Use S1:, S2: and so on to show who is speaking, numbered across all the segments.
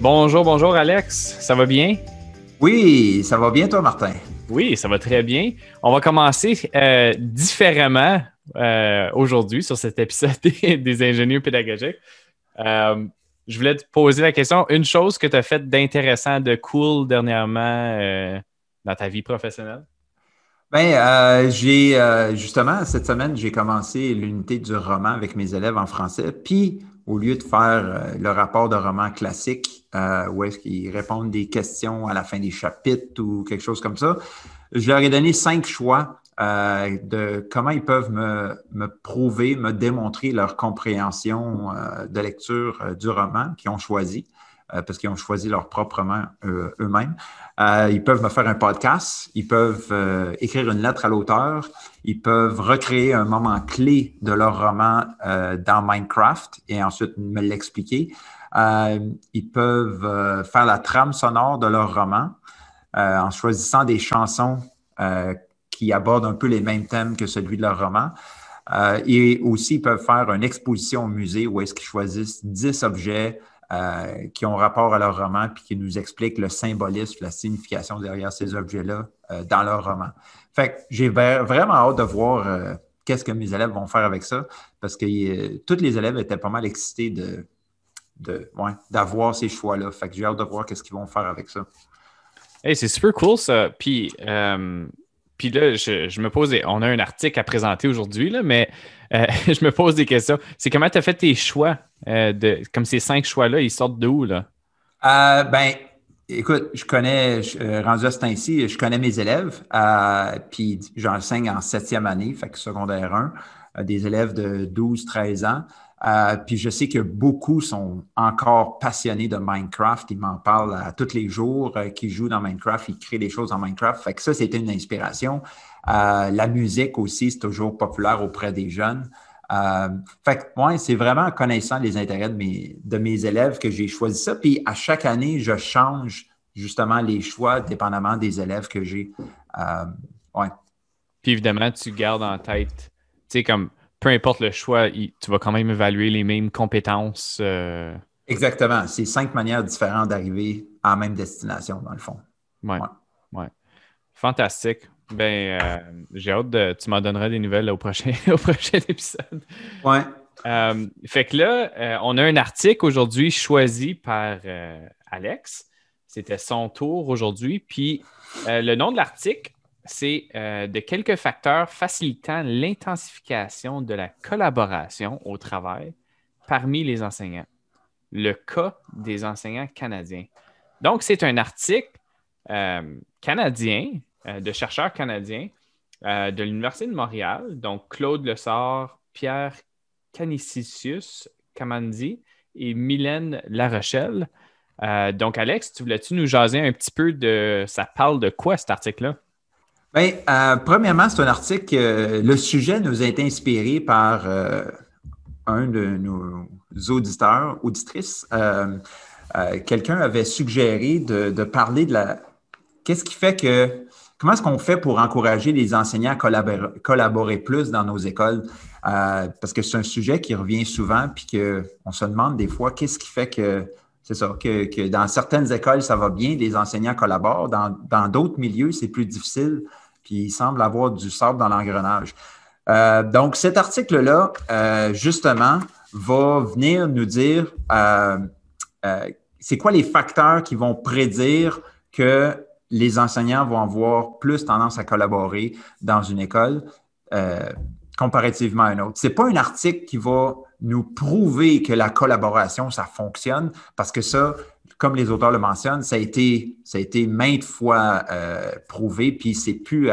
S1: Bonjour, bonjour Alex, ça va bien?
S2: Oui, ça va bien toi Martin?
S1: Oui, ça va très bien. On va commencer euh, différemment euh, aujourd'hui sur cet épisode des, ingénieurs pédagogiques. Euh, je voulais te poser la question, une chose que tu as faite d'intéressant, de cool dernièrement dans ta vie professionnelle?
S2: Bien, j'ai justement cette semaine, j'ai commencé l'unité du roman avec mes élèves en français. Puis au lieu de faire euh, le rapport de roman classique euh, où est-ce qu'ils répondent des questions à la fin des chapitres ou quelque chose comme ça, je leur ai donné cinq choix euh, de comment ils peuvent me, me, prouver, me démontrer leur compréhension de lecture du roman qu'ils ont choisi. Parce qu'ils ont choisi leur propre roman eux-mêmes. Euh, ils peuvent me faire un podcast, ils peuvent écrire une lettre à l'auteur, ils peuvent recréer un moment clé de leur roman dans Minecraft et ensuite me l'expliquer. ils peuvent faire la trame sonore de leur roman en choisissant des chansons qui abordent un peu les mêmes thèmes que celui de leur roman. et aussi, ils peuvent faire une exposition au musée où est-ce qu'ils choisissent 10 objets euh, qui ont rapport à leur roman puis qui nous expliquent le symbolisme, la signification derrière ces objets-là euh, dans leur roman. Fait que j'ai vraiment hâte de voir euh, qu'est-ce que mes élèves vont faire avec ça parce que tous les élèves étaient pas mal excités de, d'avoir ces choix-là. Fait que j'ai hâte de voir qu'est-ce qu'ils vont faire avec ça.
S1: Hey, c'est super cool ça. Puis, puis là, je, me pose, on a un article à présenter aujourd'hui, mais je me pose des questions. C'est comment tu as fait tes choix? Euh, de, comme ces cinq choix-là, ils sortent d'où, là?
S2: Euh, ben, écoute, je connais, euh, rendu à ce temps-ci, je connais mes élèves, puis j'enseigne en septième année, fait que secondaire 1, des élèves de 12, 13 ans. puis je sais que beaucoup sont encore passionnés de Minecraft. Ils m'en parlent à tous les jours, qu'ils jouent dans Minecraft, ils créent des choses en Minecraft. Fait que ça, c'était une inspiration. la musique aussi, c'est toujours populaire auprès des jeunes. Euh, fait que, moi, c'est vraiment en connaissant les intérêts de mes, de mes élèves que j'ai choisi ça. Puis à chaque année, je change justement les choix dépendamment des élèves que j'ai. Euh, ouais.
S1: Puis évidemment, tu gardes en tête, tu sais, comme peu importe le choix, tu vas quand même évaluer les mêmes compétences. Euh.
S2: Exactement. C'est cinq manières différentes d'arriver à la même destination, dans le fond.
S1: ouais. ouais. Fantastique. Ben, euh, j'ai hâte de. Tu m'en donneras des nouvelles au, prochain, au prochain épisode.
S2: Ouais.
S1: Euh, fait que là, euh, on a un article aujourd'hui choisi par Alex. C'était son tour aujourd'hui. Puis le nom de l'article, c'est de quelques facteurs facilitant l'intensification de la collaboration au travail parmi les enseignants. Le cas des enseignants canadiens. Donc, c'est un article canadien de chercheurs canadiens euh, de l'Université de Montréal, donc Claude Lessard, Pierre Canisius Kamandi et Mylène Larochelle. Euh, donc, Alex, tu voulais-tu nous jaser un petit peu de. Ça parle de quoi cet article-là?
S2: Bien, premièrement, c'est un article. le sujet nous a été inspiré par un de nos auditeurs, auditrices. Quelqu'un avait suggéré de, parler de la. Qu'est-ce qui fait que Comment est-ce qu'on fait pour encourager les enseignants à collaborer, plus dans nos écoles? Euh, parce que c'est un sujet qui revient souvent, puis qu'on se demande des fois qu'est-ce qui fait que c'est que, dans certaines écoles, ça va bien, les enseignants collaborent. Dans d'autres milieux, c'est plus difficile, puis il semble avoir du sable dans l'engrenage. Euh, donc, cet article-là, euh, justement, va venir nous dire c'est quoi les facteurs qui vont prédire que les enseignants vont avoir plus tendance à collaborer dans une école. comparativement à un autre. Ce n'est pas un article qui va nous prouver que la collaboration, ça fonctionne, parce que ça, comme les auteurs le mentionnent, ça a été, ça a été maintes fois euh, prouvé, puis c'est plus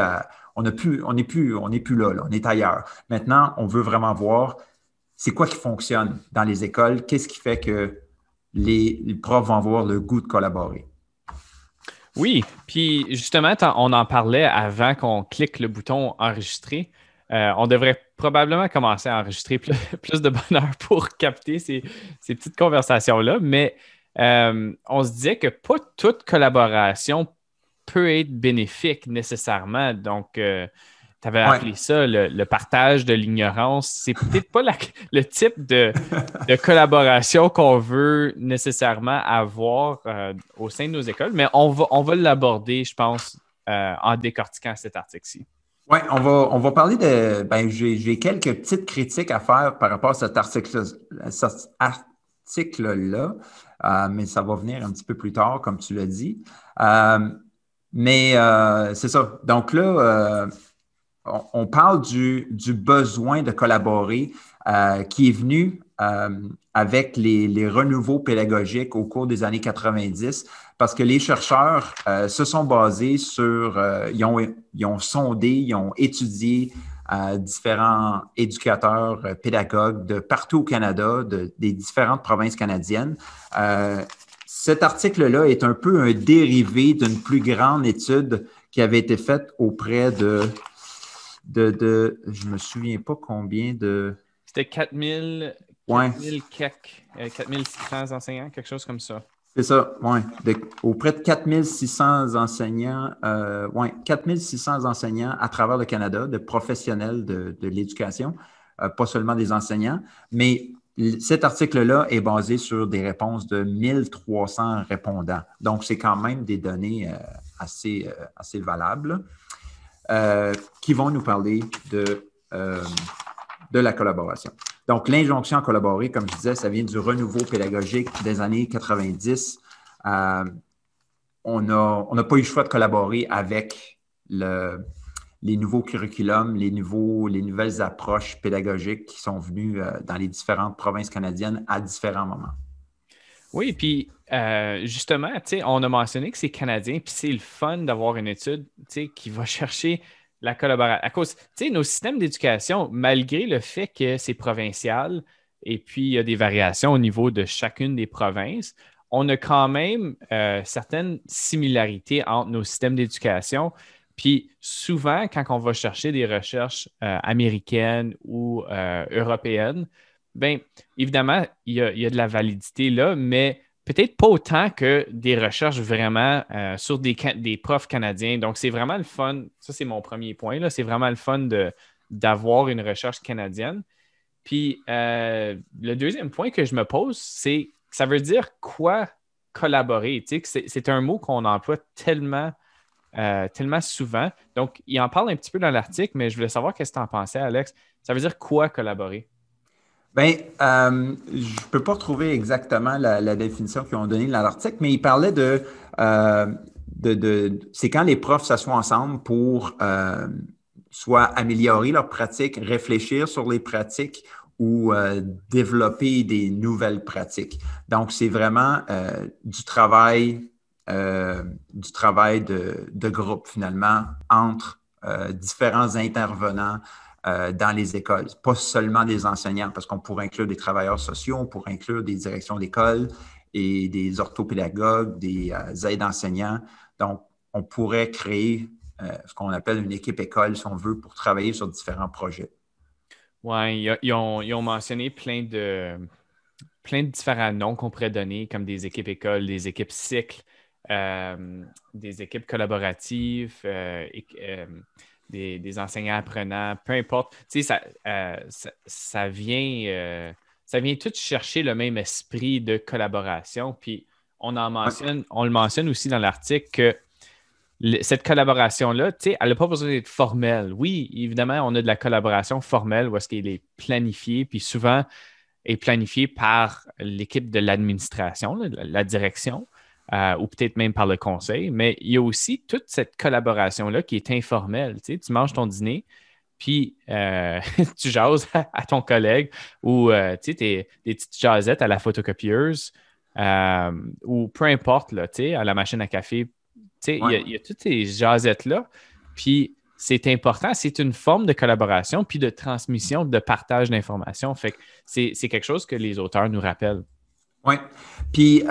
S2: on n'est plus, on plus, on plus là, on est ailleurs. Maintenant, on veut vraiment voir c'est quoi qui fonctionne dans les écoles, qu'est-ce qui fait que les profs vont avoir le goût de collaborer.
S1: Oui, puis justement, on en parlait avant qu'on clique le bouton enregistrer. Euh, on devrait probablement commencer à enregistrer plus, de bonheur pour capter ces, petites conversations-là, mais euh, on se disait que pas toute collaboration peut être bénéfique nécessairement. Donc, euh, tu avais appelé ça le, partage de l'ignorance. C'est peut-être pas le type de, collaboration qu'on veut nécessairement avoir au sein de nos écoles, mais on va, on va l'aborder, je pense, en décortiquant cet article-ci.
S2: Oui, on va, on va parler de. Ben, j'ai quelques petites critiques à faire par rapport à cet article-là, euh, mais ça va venir un petit peu plus tard, comme tu l'as dit. Euh, mais euh, c'est ça. Donc là, on, parle du, besoin de collaborer qui est venu avec les, les, renouveaux pédagogiques au cours des années 90 parce que les chercheurs euh, se sont basés sur, euh, ils, ont, sondé, ils ont étudié euh, différents éducateurs, pédagogues de partout au Canada, des différentes provinces canadiennes. cet article-là est un peu un dérivé d'une plus grande étude qui avait été faite auprès de, de, de je ne me souviens pas combien de...
S1: C'était 4000, 4000 4600 enseignants, quelque chose comme ça.
S2: C'est ça, oui. Auprès de 4600 enseignants, euh, ouais, 4600 enseignants à travers le Canada, de professionnels de, l'éducation, euh, pas seulement des enseignants, mais cet article-là est basé sur des réponses de 1300 répondants. Donc, c'est quand même des données euh, assez, euh, assez valables qui vont nous parler de, de la collaboration. Donc, l'injonction à collaborer, comme je disais, ça vient du renouveau pédagogique des années 90. Euh, on n'a pas eu le choix de collaborer avec les nouveaux curriculums, les, les nouvelles approches pédagogiques qui sont venues euh, dans les différentes provinces canadiennes à différents moments.
S1: Oui, puis euh, justement, on a mentionné que c'est canadien, puis c'est le fun d'avoir une étude qui va chercher la collaboration. À cause, nos systèmes d'éducation, malgré le fait que c'est provincial et puis il y a des variations au niveau de chacune des provinces, on a quand même euh, certaines similarités entre nos systèmes d'éducation. Puis souvent, quand on va chercher des recherches euh, américaines ou européennes, bien, évidemment, il y, a, de la validité là, mais peut-être pas autant que des recherches vraiment euh, sur des, des, profs canadiens. Donc, c'est vraiment le fun. Ça, c'est mon premier point. C'est vraiment le fun d'avoir une recherche canadienne. Puis, euh, le deuxième point que je me pose, c'est ça veut dire quoi collaborer? c'est un mot qu'on emploie tellement, euh, tellement souvent. Donc, il en parle un petit peu dans l'article, mais je voulais savoir qu'est-ce que tu en pensais, Alex. Ça veut dire quoi collaborer?
S2: Bien, euh, je ne peux pas retrouver exactement la, définition qu'ils ont donnée dans l'article, mais il parlait de, euh, de, c'est quand les profs s'assoient ensemble pour euh, soit améliorer leurs pratiques, réfléchir sur les pratiques ou développer des nouvelles pratiques. Donc, c'est vraiment du travail, du travail de, de, groupe finalement entre différents intervenants euh, dans les écoles. Pas seulement des enseignants, parce qu'on pourrait inclure des travailleurs sociaux, on pourrait inclure des directions d'école et des orthopédagogues, des euh, aides enseignants. Donc, on pourrait créer euh, ce qu'on appelle une équipe école, si on veut, pour travailler sur différents projets.
S1: Oui, ils, ont, mentionné plein de, plein de différents noms qu'on pourrait donner, comme des équipes écoles, des équipes cycles, des équipes collaboratives, des, enseignants apprenants, peu importe. Tu sais, ça, euh, vient, euh, ça vient tout chercher le même esprit de collaboration. Puis on en mentionne, on le mentionne aussi dans l'article que cette collaboration-là, tu sais, elle n'a pas besoin d'être formelle. Oui, évidemment, on a de la collaboration formelle où est-ce qu'elle est planifiée, puis souvent est planifiée par l'équipe de l'administration, la direction. Euh, ou peut-être même par le conseil, mais il y a aussi toute cette collaboration-là qui est informelle. Tu, sais, tu manges ton dîner, puis euh, tu jases à, ton collègue ou euh, tu sais, des petites jasettes à la photocopieuse ou peu importe, là, tu sais, à la machine à café. Tu il y, a toutes ces jasettes-là. Puis c'est important, c'est une forme de collaboration, puis de transmission, de partage d'informations. Fait que c'est quelque chose que les auteurs nous rappellent.
S2: Oui. Puis,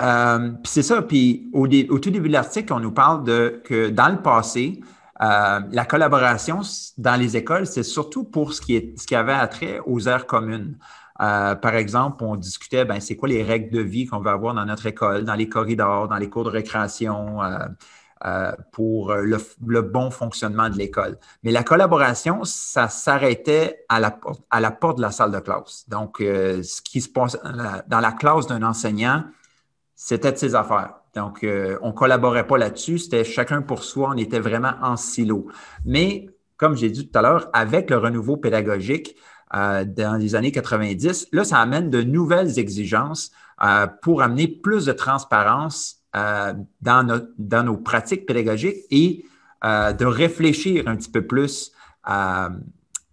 S2: c'est ça. Puis au, au, tout début de l'article, on nous parle de que dans le passé, euh, la collaboration dans les écoles, c'est surtout pour ce qui, est, ce qui avait attrait aux aires communes. Euh, par exemple, on discutait, ben, c'est quoi les règles de vie qu'on va avoir dans notre école, dans les corridors, dans les cours de récréation, euh, pour le, bon fonctionnement de l'école. Mais la collaboration, ça s'arrêtait à la, porte de la salle de classe. Donc, ce qui se passe dans la classe d'un enseignant, c'était de ses affaires. Donc, euh, on ne collaborait pas là-dessus, c'était chacun pour soi, on était vraiment en silo. Mais, comme j'ai dit tout à l'heure, avec le renouveau pédagogique euh, dans les années 90, là, ça amène de nouvelles exigences euh, pour amener plus de transparence dans, dans, nos pratiques pédagogiques et de réfléchir un petit peu plus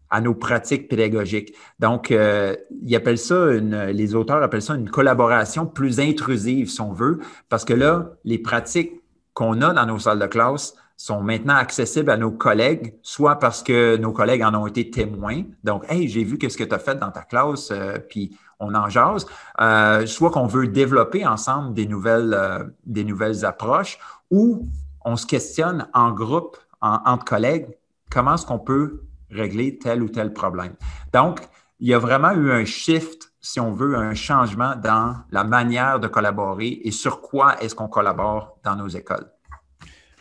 S2: à nos pratiques pédagogiques. Donc, euh, ils appellent ça, les auteurs appellent ça une collaboration plus intrusive, si on veut, parce que là, les pratiques qu'on a dans nos salles de classe sont maintenant accessibles à nos collègues, soit parce que nos collègues en ont été témoins, donc, hey, j'ai vu qu'est-ce que tu as fait dans ta classe, euh, puis on en jase, euh, soit qu'on veut développer ensemble des nouvelles, euh, des nouvelles approches, ou on se questionne en groupe, en, entre collègues, comment est-ce qu'on peut régler tel ou tel problème. Donc, il y a vraiment eu un shift, si on veut, un changement dans la manière de collaborer et sur quoi est-ce qu'on collabore dans nos écoles.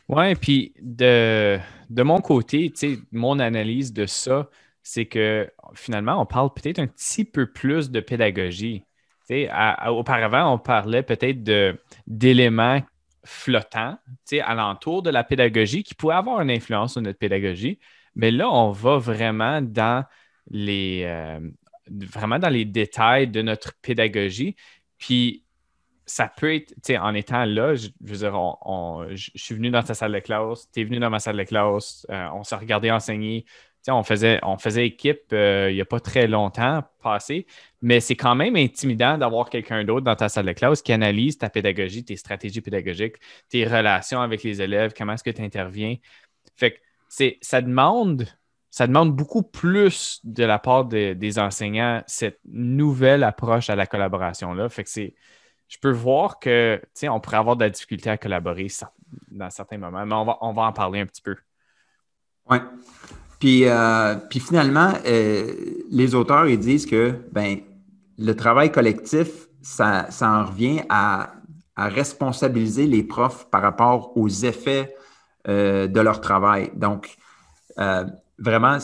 S1: Oui, puis de, de mon côté, mon analyse de ça, c'est que finalement, on parle peut-être un petit peu plus de pédagogie. auparavant, on parlait peut-être d'éléments flottants alentour de la pédagogie qui pouvaient avoir une influence sur notre pédagogie. Mais là, on va vraiment dans les, euh, détails de notre pédagogie. Puis, ça peut être, tu sais, en étant là, je, veux dire, je suis venu dans ta salle de classe, tu es venu dans ma salle de classe, euh, on s'est regardé enseigner. On faisait, équipe euh, il n'y a pas très longtemps passé, mais c'est quand même intimidant d'avoir quelqu'un d'autre dans ta salle de classe qui analyse ta pédagogie, tes stratégies pédagogiques, tes relations avec les élèves, comment est-ce que tu interviens. Fait que c'est, ça demande ça demande beaucoup plus de la part des enseignants, cette nouvelle approche à la collaboration-là. Fait je peux voir que, on pourrait avoir de la difficulté à collaborer dans certains moments, mais on va, on va en parler un petit peu.
S2: Oui. Puis, euh, puis finalement, euh, les auteurs, ils disent que, ben, le travail collectif, ça, ça en revient à, responsabiliser les profs par rapport aux effets euh, de leur travail. Donc, vraiment,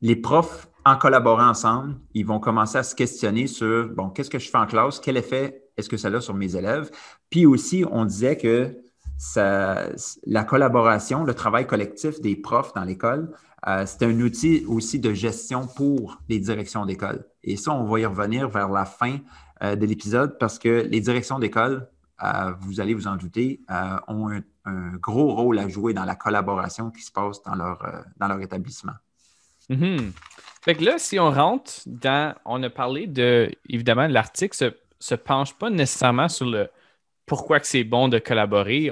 S2: les profs, en collaborant ensemble, ils vont commencer à se questionner sur, bon, qu'est-ce que je fais en classe? Quel effet est-ce que ça a sur mes élèves? Puis aussi, on disait que la collaboration, le travail collectif des profs dans l'école, euh, c'est un outil aussi de gestion pour les directions d'école. Et ça, on va y revenir vers la fin de l'épisode parce que les directions d'école, vous allez vous en douter, ont un gros rôle à jouer dans la collaboration qui se passe dans leur, euh, dans leur établissement.
S1: Mm-hmm. Fait que là, si on rentre dans. On a parlé de. Évidemment, l'article se, se penche pas nécessairement sur le pourquoi que c'est bon de collaborer.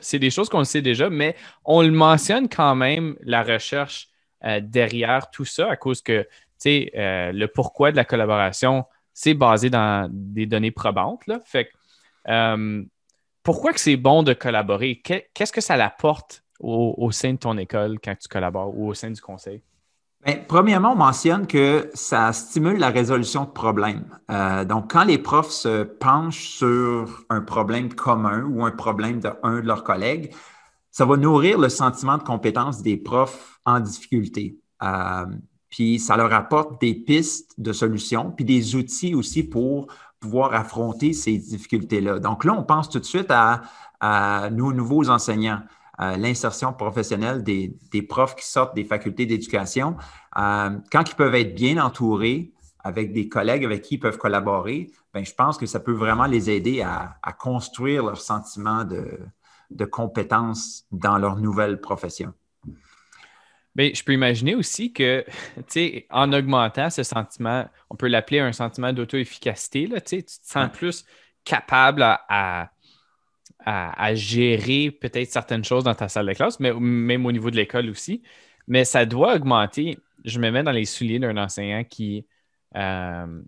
S1: C'est des choses qu'on sait déjà, mais on le mentionne quand même, la recherche euh, derrière tout ça, à cause que, euh, le pourquoi de la collaboration, c'est basé dans des données probantes. Là. Fait que, pourquoi que c'est bon de collaborer? Qu'est-ce que ça l'apporte au, sein de ton école quand tu collabores ou au sein du conseil?
S2: Bien, premièrement, on mentionne que ça stimule la résolution de problèmes. Euh, donc, quand les profs se penchent sur un problème commun ou un problème d'un de, leurs collègues, ça va nourrir le sentiment de compétence des profs en difficulté. Euh, puis ça leur apporte des pistes de solutions, puis des outils aussi pour pouvoir affronter ces difficultés-là. Donc là, on pense tout de suite à, nos nouveaux enseignants, l'insertion professionnelle des, profs qui sortent des facultés d'éducation. Euh, quand ils peuvent être bien entourés avec des collègues avec qui ils peuvent collaborer, bien, je pense que ça peut vraiment les aider à, construire leur sentiment de, de compétence dans leur nouvelle profession.
S1: Bien, je peux imaginer aussi que, en augmentant ce sentiment, on peut l'appeler un sentiment d'auto-efficacité, tu te sens plus capable à, à, gérer peut-être certaines choses dans ta salle de classe, mais même au niveau de l'école aussi. Mais ça doit augmenter. Je me mets dans les souliers d'un enseignant qui, euh,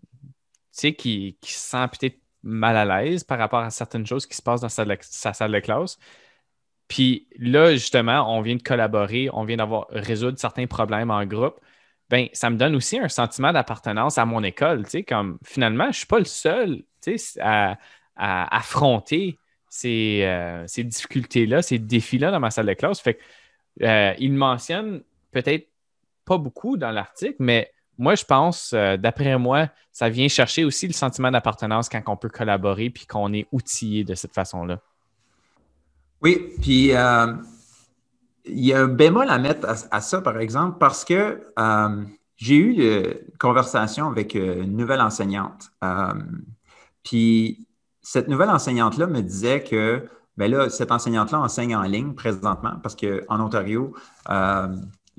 S1: qui, qui se sent peut-être mal à l'aise par rapport à certaines choses qui se passent dans sa, salle de classe. Puis là, justement, on vient de collaborer, on vient d'avoir résoudre certains problèmes en groupe. Ben, ça me donne aussi un sentiment d'appartenance à mon école. Comme finalement, je ne suis pas le seul à, à, affronter ces, euh, ces difficultés-là, ces défis-là dans ma salle de classe. Fait euh, il mentionne peut-être pas beaucoup dans l'article, mais moi, je pense, euh, d'après moi, ça vient chercher aussi le sentiment d'appartenance quand on peut collaborer puis qu'on est outillé de cette façon-là.
S2: Oui, puis il y a un bémol à mettre à, ça, par exemple, parce que j'ai eu une conversation avec une nouvelle enseignante. puis cette nouvelle enseignante-là me disait que ben là, cette enseignante-là enseigne en ligne présentement parce qu'en Ontario,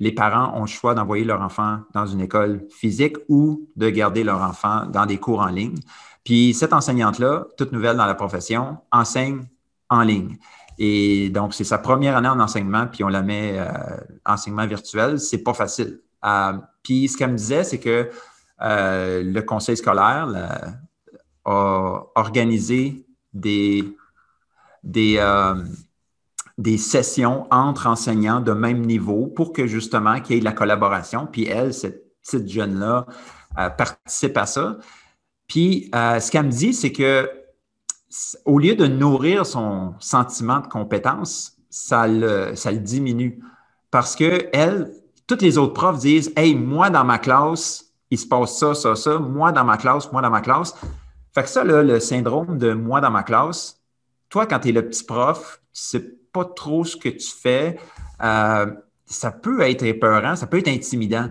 S2: les parents ont le choix d'envoyer leur enfant dans une école physique ou de garder leur enfant dans des cours en ligne. Puis cette enseignante-là, toute nouvelle dans la profession, enseigne en ligne. Et donc, c'est sa première année en enseignement, puis on la met euh, enseignement virtuel. C'est pas facile. Euh, puis ce qu'elle me disait, c'est que euh, le conseil scolaire a organisé des, des, des sessions entre enseignants de même niveau pour que justement qu'il y ait de la collaboration. Puis elle, cette petite jeune-là, euh, participe à ça. Puis euh, ce qu'elle me dit, c'est que au lieu de nourrir son sentiment de compétence, ça le, ça le diminue. Parce que elle, toutes les autres profs disent Hey, moi dans ma classe, il se passe ça, ça, ça, moi dans ma classe, moi dans ma classe. Fait que ça, là, le syndrome de moi dans ma classe, toi, quand tu es le petit prof, c'est pas trop ce que tu fais, euh, ça peut être épeurant, ça peut être intimidant.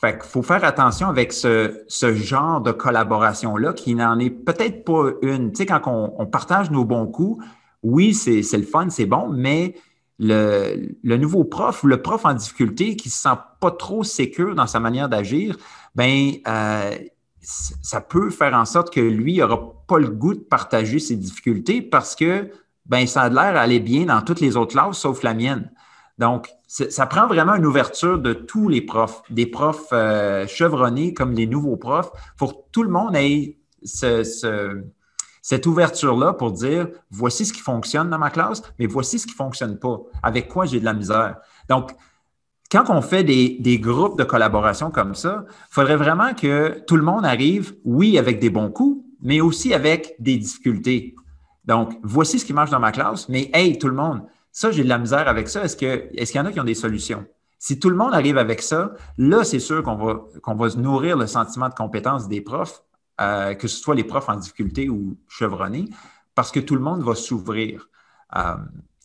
S2: Fait qu'il faut faire attention avec ce, genre de collaboration-là qui n'en est peut-être pas une. Tu sais, quand on, partage nos bons coups, oui, c'est le fun, c'est bon, mais le, nouveau prof ou le prof en difficulté qui ne se sent pas trop sécure dans sa manière d'agir, ben euh, ça peut faire en sorte que lui n'aura pas le goût de partager ses difficultés parce que ben ça a l'air d'aller bien dans toutes les autres classes sauf la mienne. Donc, ça prend vraiment une ouverture de tous les profs, des profs euh, chevronnés comme les nouveaux profs, pour que tout le monde ait cette ouverture-là pour dire voici ce qui fonctionne dans ma classe, mais voici ce qui ne fonctionne pas, avec quoi j'ai de la misère? Donc, quand on fait des, groupes de collaboration comme ça, il faudrait vraiment que tout le monde arrive, oui, avec des bons coups, mais aussi avec des difficultés. Donc, voici ce qui marche dans ma classe, mais hey, tout le monde, ça, j'ai de la misère avec ça. Est-ce qu'il y en a qui ont des solutions? Si tout le monde arrive avec ça, là, c'est sûr qu'on va, qu'on va nourrir le sentiment de compétence des profs, euh, que ce soit les profs en difficulté ou chevronnés, parce que tout le monde va s'ouvrir. Euh,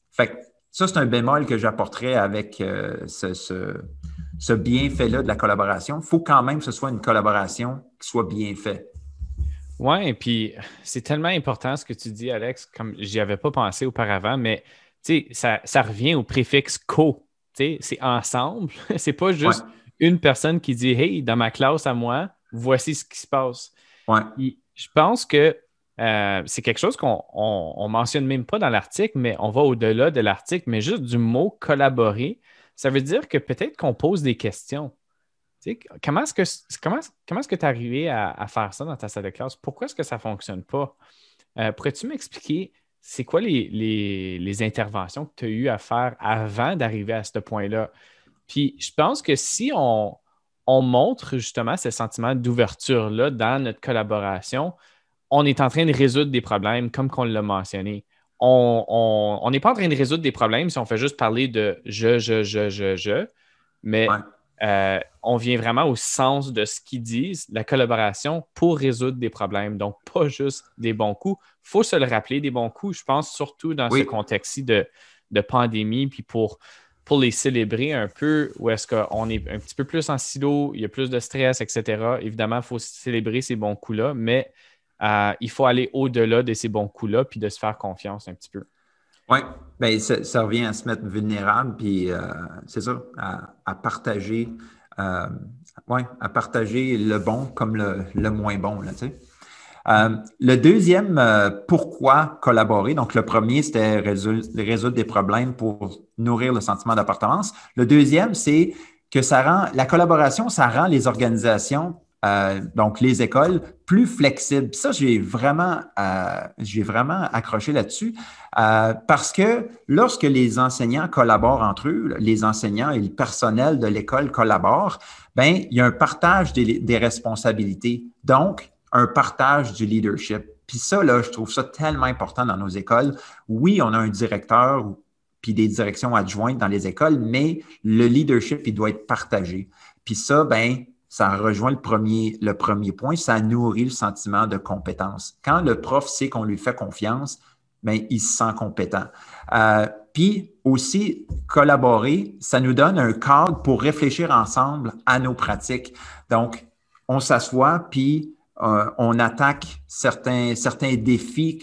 S2: fait ça, c'est un bémol que j'apporterais avec euh, ce, ce bienfait-là de la collaboration. Il faut quand même que ce soit une collaboration qui soit bien faite.
S1: Oui, et puis c'est tellement important ce que tu dis, Alex, comme j'y avais pas pensé auparavant, mais ça, ça revient au préfixe co. C'est ensemble. c'est pas juste une personne qui dit Hey, dans ma classe à moi, voici ce qui se passe.
S2: Ouais.
S1: je pense que euh, c'est quelque chose qu'on on, mentionne même pas dans l'article, mais on va au-delà de l'article, mais juste du mot collaborer. Ça veut dire que peut-être qu'on pose des questions comment est-ce que que tu es arrivé à, faire ça dans ta salle de classe? Pourquoi est-ce que ça ne fonctionne pas? Euh, pourrais-tu m'expliquer c'est quoi les, interventions que tu as eu à faire avant d'arriver à ce point-là? Puis je pense que si on, on montre justement ce sentiment d'ouverture-là dans notre collaboration, on est en train de résoudre des problèmes comme qu'on l'a mentionné. On n'est pas en train de résoudre des problèmes si on fait juste parler de je, je, je, je, je, mais euh, on vient vraiment au sens de ce qu'ils disent, la collaboration pour résoudre des problèmes. Donc, pas juste des bons coups. Il faut se le rappeler, des bons coups, je pense, surtout dans ce contexte-ci de, pandémie, puis pour, pour les célébrer un peu, où est-ce qu'on est un petit peu plus en silo, il y a plus de stress, etc. Évidemment, il faut célébrer ces bons coups-là, mais euh, il faut aller au-delà de ces bons coups-là, puis de se faire confiance un petit peu.
S2: Oui, ben, ça, revient à se mettre vulnérable, puis euh, c'est ça, à, partager, euh, à partager le bon comme le, moins bon, là. Euh, le deuxième, pourquoi collaborer? Donc, le premier, c'était résoudre, des problèmes pour nourrir le sentiment d'appartenance. Le deuxième, c'est que ça rend, la collaboration, ça rend les organisations euh, donc les écoles plus flexibles. Ça, j'ai vraiment, euh, vraiment accroché là-dessus euh, parce que lorsque les enseignants collaborent entre eux, les enseignants et le personnel de l'école collaborent, ben il y a un partage des, des, responsabilités, donc un partage du leadership. Puis ça, là, je trouve ça tellement important dans nos écoles. Oui, on a un directeur puis des directions adjointes dans les écoles, mais le leadership, il doit être partagé. Puis ça, ben ça rejoint le premier, le premier point, ça nourrit le sentiment de compétence. Quand le prof sait qu'on lui fait confiance, bien, il se sent compétent. Euh, puis aussi, collaborer, ça nous donne un cadre pour réfléchir ensemble à nos pratiques. Donc, on s'assoit, puis euh, on attaque certains, certains défis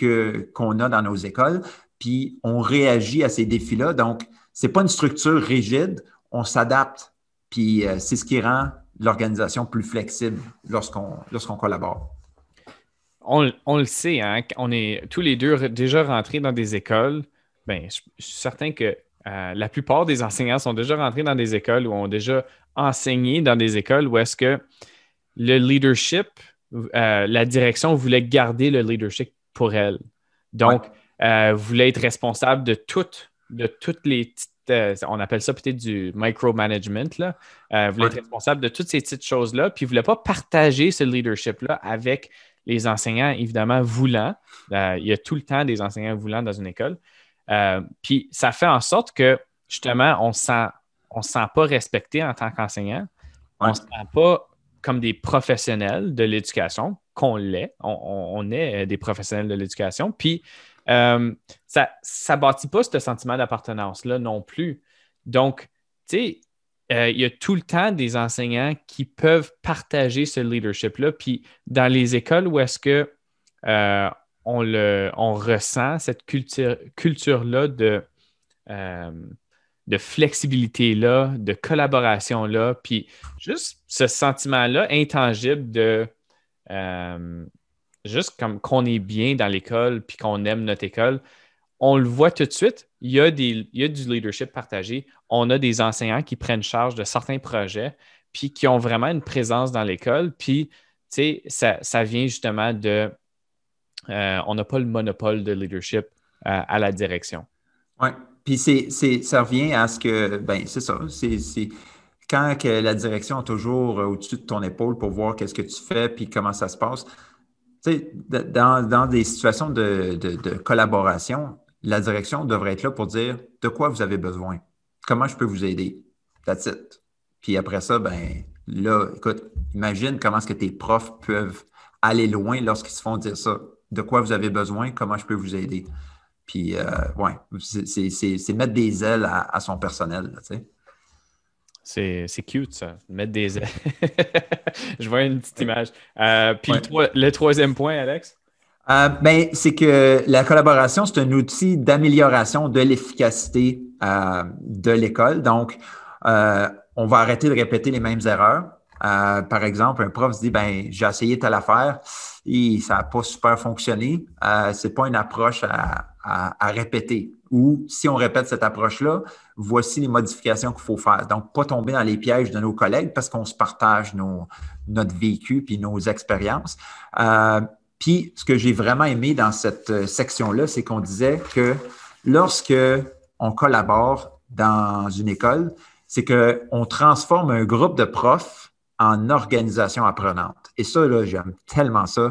S2: qu'on a dans nos écoles, puis on réagit à ces défis-là. Donc, ce n'est pas une structure rigide, on s'adapte. Puis euh, c'est ce qui rend l'organisation plus flexible lorsqu'on lorsqu'on collabore.
S1: On, le sait, hein, on est tous les deux déjà rentrés dans des écoles. Bien, je, suis certain que euh, la plupart des enseignants sont déjà rentrés dans des écoles ou ont déjà enseigné dans des écoles où est-ce que le leadership, euh, la direction voulait garder le leadership pour elle. Donc, euh, voulait être responsable de toutes, de toutes les euh, on appelle ça peut-être du micromanagement, là. Euh, voulait être responsable de toutes ces petites choses-là, puis ne voulait pas partager ce leadership-là avec les enseignants, évidemment, voulants. Euh, il y a tout le temps des enseignants voulants dans une école. Puis ça fait en sorte que, justement, on ne sent, on sent pas respecté en tant qu'enseignant. On ne se sent pas comme des professionnels de l'éducation, qu'on l'est. On, est des professionnels de l'éducation. Puis euh, ça ne bâtit pas ce sentiment d'appartenance-là non plus. Donc, tu sais, euh, il y a tout le temps des enseignants qui peuvent partager ce leadership-là. Puis dans les écoles où est-ce que euh, on, ressent cette culture, culture-là de, de flexibilité-là, de collaboration-là, puis juste ce sentiment-là intangible de juste comme qu'on est bien dans l'école puis qu'on aime notre école, on le voit tout de suite. Il y, a du leadership partagé. On a des enseignants qui prennent charge de certains projets puis qui ont vraiment une présence dans l'école. Puis, tu sais, ça, vient justement de. Euh, on n'a pas le monopole de leadership euh, à la direction.
S2: Oui. Puis, ça revient à ce que. Ben, c'est ça. C'est quand que la direction est toujours au-dessus de ton épaule pour voir qu'est-ce que tu fais puis comment ça se passe dans, des situations de, collaboration, la direction devrait être là pour dire de quoi vous avez besoin, comment je peux vous aider. That's it. Puis après ça, ben là, écoute, imagine comment est-ce que tes profs peuvent aller loin lorsqu'ils se font dire ça. De quoi vous avez besoin, comment je peux vous aider. Puis, euh, ouais, c'est mettre des ailes à, son personnel. sais.
S1: C'est cute, ça. Mettre des ailes. Je vois une petite image. Euh, puis le, troisième point, Alex?
S2: Euh, ben, c'est que la collaboration, c'est un outil d'amélioration de l'efficacité euh, de l'école. Donc, on va arrêter de répéter les mêmes erreurs. par exemple, un prof se dit ben j'ai essayé telle affaire et ça n'a pas super fonctionné. c'est pas une approche à répéter ou si on répète cette approche-là, voici les modifications qu'il faut faire. Donc, pas tomber dans les pièges de nos collègues parce qu'on se partage notre vécu puis nos expériences. Euh, puis, ce que j'ai vraiment aimé dans cette euh, section-là, c'est qu'on disait que lorsque on collabore dans une école, c'est qu'on transforme un groupe de profs en organisation apprenante. Et ça, là, j'aime tellement ça,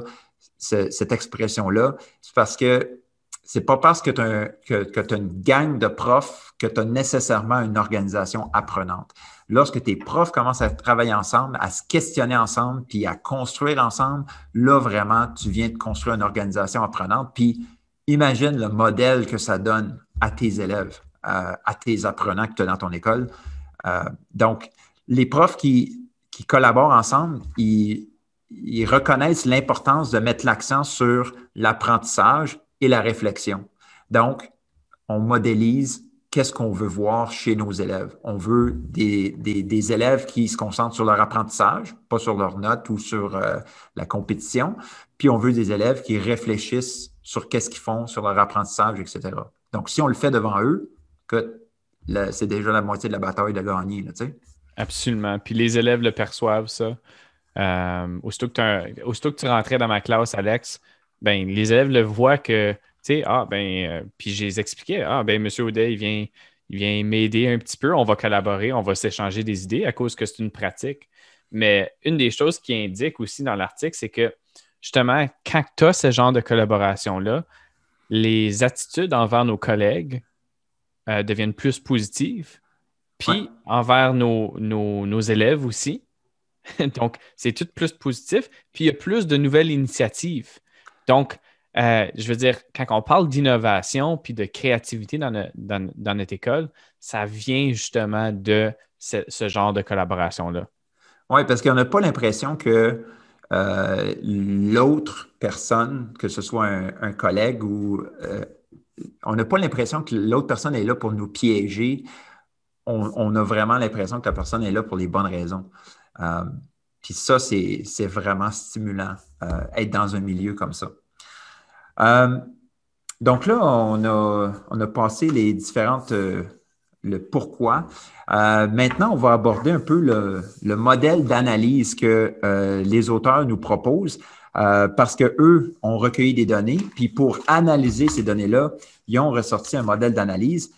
S2: cette expression-là. Parce que c'est pas parce que tu as, une gang de profs que tu as nécessairement une organisation apprenante. Lorsque tes profs commencent à travailler ensemble, à se questionner ensemble, puis à construire ensemble, là, vraiment, tu viens de construire une organisation apprenante. Puis imagine le modèle que ça donne à tes élèves, euh, à tes apprenants que tu as dans ton école. Euh, donc, les profs qui, collaborent ensemble, ils reconnaissent l'importance de mettre l'accent sur l'apprentissage et la réflexion. Donc, on modélise qu'est-ce qu'on veut voir chez nos élèves. On veut des, élèves qui se concentrent sur leur apprentissage, pas sur leurs notes ou sur euh, la compétition. Puis on veut des élèves qui réfléchissent sur qu'est-ce qu'ils font, sur leur apprentissage, etc. Donc, si on le fait devant eux, c'est déjà la moitié de la bataille de gagner.
S1: Absolument. Puis les élèves le perçoivent, ça. Euh, aussitôt, que tu rentrais dans ma classe, Alex, ben, les élèves le voient que tu sais, ah, ben, euh, puis je les expliquais, ah, ben, M. Audet, il vient, il vient m'aider un petit peu, on va collaborer, on va s'échanger des idées à cause que c'est une pratique. Mais une des choses qui indique aussi dans l'article, c'est que justement, quand tu as ce genre de collaboration-là, les attitudes envers nos collègues euh, deviennent plus positives, puis envers nos, nos, nos, élèves aussi. Donc, c'est tout plus positif, puis il y a plus de nouvelles initiatives. Donc, euh, je veux dire, quand on parle d'innovation puis de créativité dans, notre école, ça vient justement de ce, genre de collaboration-là.
S2: Oui, parce qu'on n'a pas l'impression que euh, l'autre personne, que ce soit un, collègue ou euh, on n'a pas l'impression que l'autre personne est là pour nous piéger. On, a vraiment l'impression que la personne est là pour les bonnes raisons. puis ça, c'est vraiment stimulant, être dans un milieu comme ça. Euh, donc là, on a, passé les différentes, euh, le pourquoi. Euh, maintenant, on va aborder un peu le, modèle d'analyse que les auteurs nous proposent. parce qu'eux ont recueilli des données, puis pour analyser ces données-là, ils ont ressorti un modèle d'analyse.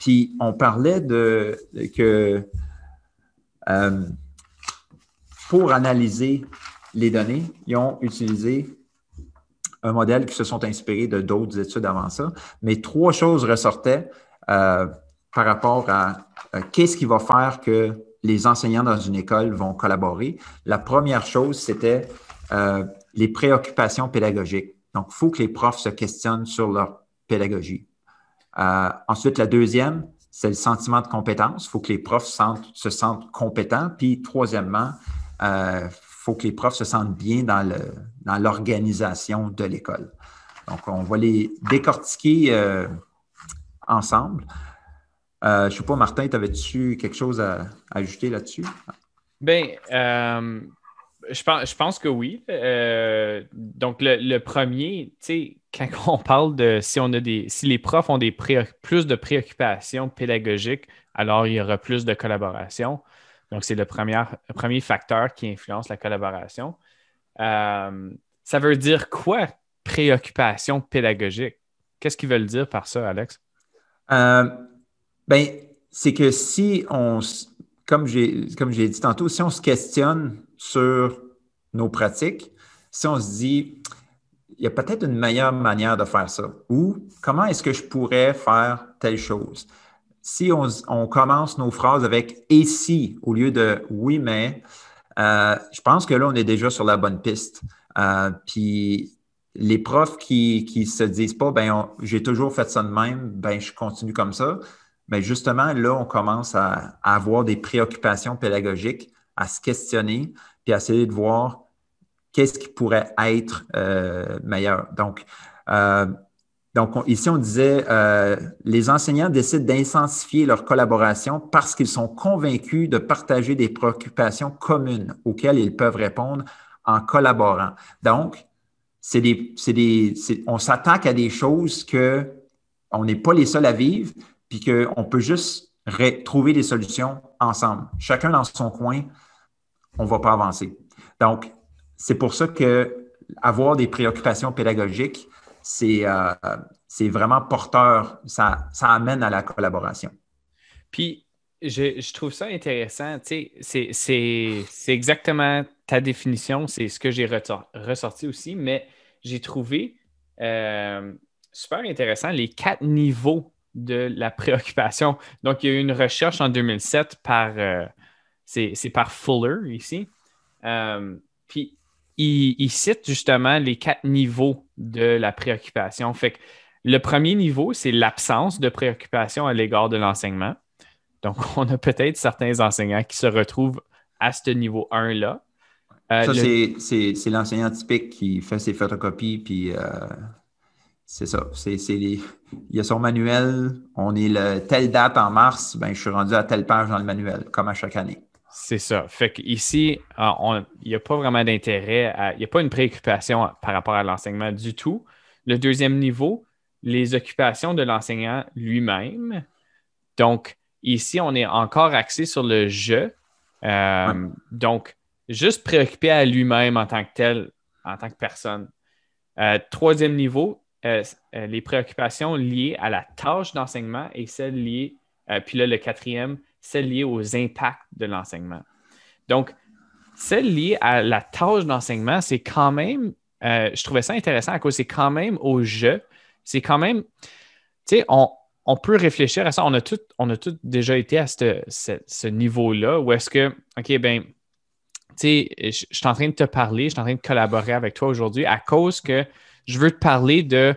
S2: puis on parlait de que pour analyser les données, ils ont utilisé un modèle qui se sont inspirés de d'autres études avant ça. Mais trois choses ressortaient euh, par rapport à euh, qu'est-ce qui va faire que les enseignants dans une école vont collaborer. La première chose, c'était euh, les préoccupations pédagogiques. Donc, il faut que les profs se questionnent sur leur pédagogie. ensuite, la deuxième, c'est le sentiment de compétence. Il faut que les profs se sentent compétents. Puis, troisièmement, il faut que les profs se sentent bien dans le, dans l'organisation de l'école. Donc, on va les décortiquer euh, ensemble. Euh, je ne sais pas, Martin, avais-tu quelque chose à, ajouter là-dessus?
S1: Bien, euh, je, pense, je pense que oui. donc, le, premier, tu sais, quand on parle de si on a des si les profs ont des plus de préoccupations pédagogiques, alors il y aura plus de collaboration. Donc, c'est le premier, facteur qui influence la collaboration. Euh, ça veut dire quoi, préoccupation pédagogique? Qu'est-ce qu'ils veulent dire par ça, Alex?
S2: Euh, ben, c'est que si on, comme j'ai, comme j'ai dit tantôt, si on se questionne sur nos pratiques, si on se dit, il y a peut-être une meilleure manière de faire ça, ou comment est-ce que je pourrais faire telle chose? Si on, commence nos phrases avec et si au lieu de oui, mais, euh, je pense que là, on est déjà sur la bonne piste. Euh, puis les profs qui ne se disent pas, ben j'ai toujours fait ça de même, ben je continue comme ça. Mais justement, là, on commence à, avoir des préoccupations pédagogiques, à se questionner, puis à essayer de voir qu'est-ce qui pourrait être euh, meilleur. Donc, donc, ici, on disait, euh, les enseignants décident d'intensifier leur collaboration parce qu'ils sont convaincus de partager des préoccupations communes auxquelles ils peuvent répondre en collaborant. Donc, c'est des, des, on s'attaque à des choses que on n'est pas les seuls à vivre, puis qu'on peut juste trouver des solutions ensemble. Chacun dans son coin, on ne va pas avancer. Donc, c'est pour ça que avoir des préoccupations pédagogiques, euh, c'est vraiment porteur, ça, ça amène à la collaboration.
S1: Puis, je, trouve ça intéressant. C'est exactement ta définition, c'est ce que j'ai ressorti aussi, mais j'ai trouvé euh, super intéressant les quatre niveaux de la préoccupation. Donc, il y a eu une recherche en 2007 par, euh, par Fuller ici. puis, il, cite justement les quatre niveaux de la préoccupation. Fait que le premier niveau, c'est l'absence de préoccupation à l'égard de l'enseignement. Donc, on a peut-être certains enseignants qui se retrouvent à ce niveau 1-là.
S2: Euh, ça, c'est l'enseignant typique qui fait ses photocopies, puis euh, c'est ça. C'est, il y a son manuel. On est le telle date en mars, ben, je suis rendu à telle page dans le manuel, comme à chaque année.
S1: C'est ça. Fait qu'ici, il n'y a pas vraiment d'intérêt, il n'y a pas une préoccupation par rapport à l'enseignement du tout. Le deuxième niveau, les occupations de l'enseignant lui-même. Donc, ici, on est encore axé sur le je. Euh, donc, juste préoccupé à lui-même en tant que tel, en tant que personne. Euh, troisième niveau, euh, euh, les préoccupations liées à la tâche d'enseignement et celles liées, euh, puis là, le quatrième, celles liées aux impacts de l'enseignement. Donc, celles liées à la tâche d'enseignement, c'est quand même, je trouvais ça intéressant à cause c'est quand même au jeu, c'est quand même, tu sais, on, peut réfléchir à ça. On a tout, on a tout déjà été à ce, niveau-là où est-ce que, OK, ben, tu sais, je suis en train de te parler, je suis en train de collaborer avec toi aujourd'hui à cause que je veux te parler de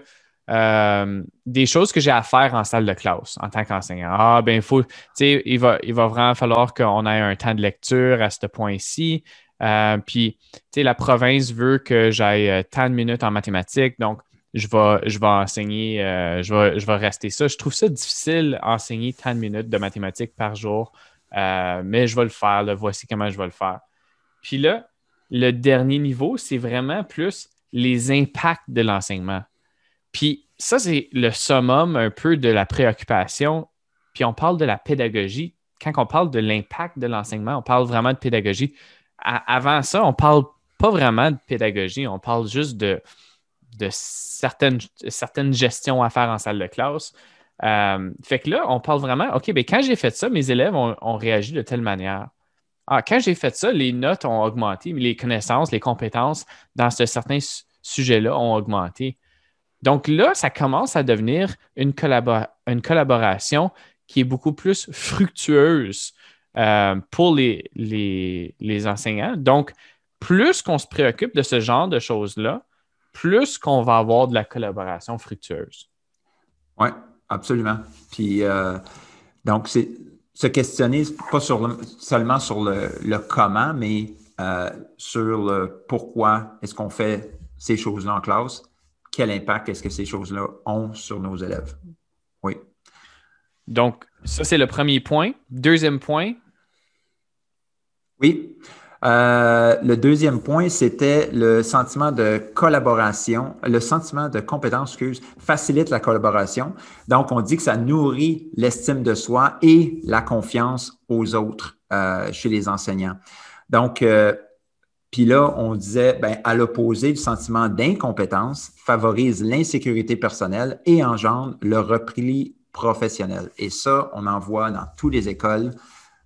S1: euh, des choses que j'ai à faire en salle de classe en tant qu'enseignant. Ah, ben, il faut, il va, il va vraiment falloir qu'on ait un temps de lecture à ce point-ci. Euh, puis, la province veut que j'aille euh, tant de minutes en mathématiques, donc je vais, je vais enseigner, je, vais, je vais rester ça. Je trouve ça difficile enseigner tant de minutes de mathématiques par jour, mais je vais le faire. voici comment je vais le faire. Puis là, le dernier niveau, c'est vraiment plus les impacts de l'enseignement. Puis ça, c'est le summum un peu de la préoccupation. Puis on parle de la pédagogie. Quand on parle de l'impact de l'enseignement, on parle vraiment de pédagogie. avant ça, on ne parle pas vraiment de pédagogie, on parle juste de, de certaines, certaines gestions à faire en salle de classe. Euh, fait que là, on parle vraiment, OK, bien, quand j'ai fait ça, mes élèves ont, ont réagi de telle manière. Ah, quand j'ai fait ça, les notes ont augmenté, mais les connaissances, les compétences dans ce certain sujet-là ont augmenté. Donc là, ça commence à devenir une, collaboration qui est beaucoup plus fructueuse euh, pour les, enseignants. Donc, plus qu'on se préoccupe de ce genre de choses-là, plus qu'on va avoir de la collaboration fructueuse.
S2: Oui, absolument. Puis, euh, donc, c'est se questionner pas seulement sur le, comment, mais euh, sur le pourquoi est-ce qu'on fait ces choses-là en classe, quel impact est-ce que ces choses-là ont sur nos élèves? Oui.
S1: Donc, ça, c'est le premier point. Deuxième point.
S2: Oui. Euh, le deuxième point, c'était le sentiment de collaboration, le sentiment de compétence, excuse, facilite la collaboration. Donc, on dit que ça nourrit l'estime de soi et la confiance aux autres euh, chez les enseignants. Donc, euh, puis là, on disait, ben, à l'opposé, le sentiment d'incompétence favorise l'insécurité personnelle et engendre le repli professionnel. Et ça, on en voit dans toutes les écoles,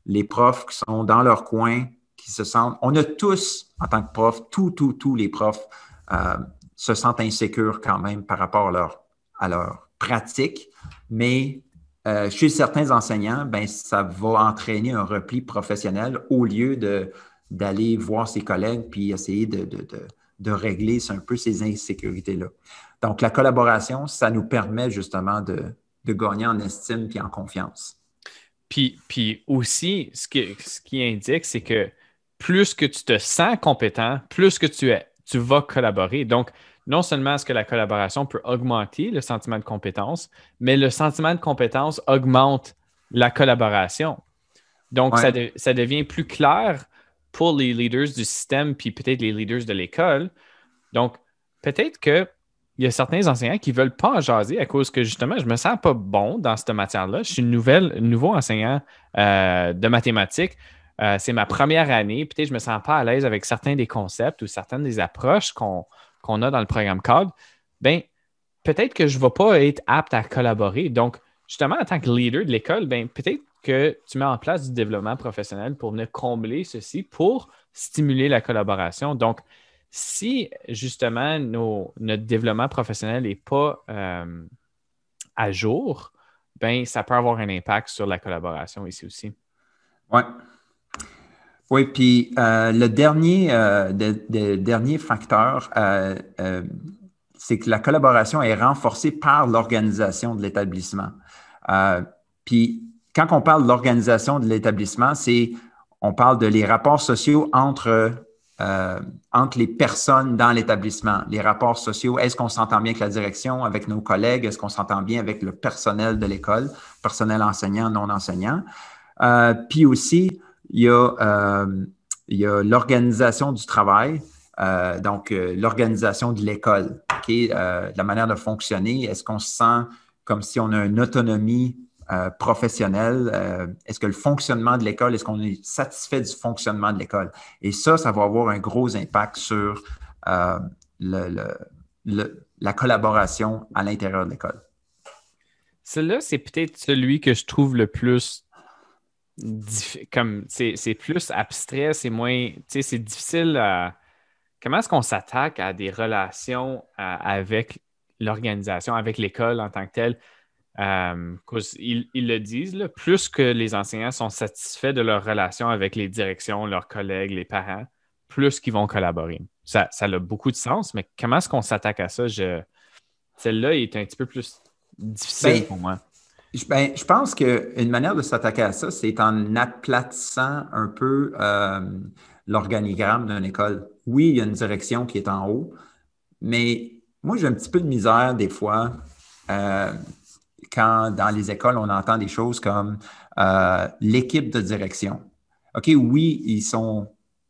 S2: les profs qui sont dans leur coin, se sentent, on a tous, en tant que prof, tous, tous, tous les profs euh, se sentent insécures quand même par rapport à leur, à leur pratique, mais euh, chez certains enseignants, ben, ça va entraîner un repli professionnel au lieu de, d'aller voir ses collègues puis essayer de, de, de, de régler un peu ces insécurités-là. Donc, la collaboration, ça nous permet justement de, de gagner en estime puis en confiance.
S1: Puis, puis aussi, ce, que, ce qui indique, c'est que plus que tu te sens compétent, plus que tu, es, tu vas collaborer. Donc, non seulement est-ce que la collaboration peut augmenter le sentiment de compétence, mais le sentiment de compétence augmente la collaboration. Donc, ça, ça, devient plus clair pour les leaders du système, puis peut-être les leaders de l'école. Donc, peut-être qu'il y a certains enseignants qui ne veulent pas jaser à cause que justement, je ne me sens pas bon dans cette matière-là. Je suis une nouveau enseignant euh, de mathématiques. Euh, c'est ma première année. Peut-être que je ne me sens pas à l'aise avec certains des concepts ou certaines des approches qu'on a dans le programme CODE. Ben, peut-être que je ne vais pas être apte à collaborer. Donc, justement, en tant que leader de l'école, ben, peut-être que tu mets en place du développement professionnel pour venir combler ceci, pour stimuler la collaboration. Donc, si justement notre développement professionnel n'est pas euh, à jour, ben, ça peut avoir un impact sur la collaboration ici aussi.
S2: Oui, oui, puis euh, le dernier, euh, dernier facteur, c'est que la collaboration est renforcée par l'organisation de l'établissement. puis quand on parle de l'organisation de l'établissement, c'est on parle de les rapports sociaux entre euh, entre les personnes dans l'établissement, les rapports sociaux. Est-ce qu'on s'entend bien avec la direction, avec nos collègues? Est-ce qu'on s'entend bien avec le personnel de l'école, personnel enseignant, non enseignant? Euh, puis aussi, il y a, il y a l'organisation du travail. donc, l'organisation de l'école, la manière de fonctionner. Est-ce qu'on se sent comme si on a une autonomie euh, professionnelle? Euh, est-ce que le fonctionnement de l'école, est-ce qu'on est satisfait du fonctionnement de l'école? Et ça, ça va avoir un gros impact sur euh, la collaboration à l'intérieur de l'école.
S1: Celui-là, c'est peut-être celui que je trouve le plus comme c'est plus abstrait, c'est moins, c'est difficile à. Comment est-ce qu'on s'attaque à des relations avec l'organisation, avec l'école en tant que telle? Euh, ils, le disent, plus que les enseignants sont satisfaits de leur relation avec les directions, leurs collègues, les parents, plus qu'ils vont collaborer. Ça, ça a beaucoup de sens, mais comment est-ce qu'on s'attaque à ça? Celle-là est un petit peu plus difficile ben, pour moi.
S2: Ben, je pense qu'une manière de s'attaquer à ça, c'est en aplatissant un peu euh, l'organigramme d'une école. Oui, il y a une direction qui est en haut, mais moi, j'ai un petit peu de misère des fois euh, quand dans les écoles, on entend des choses comme euh, l'équipe de direction. OK, oui, ils sont,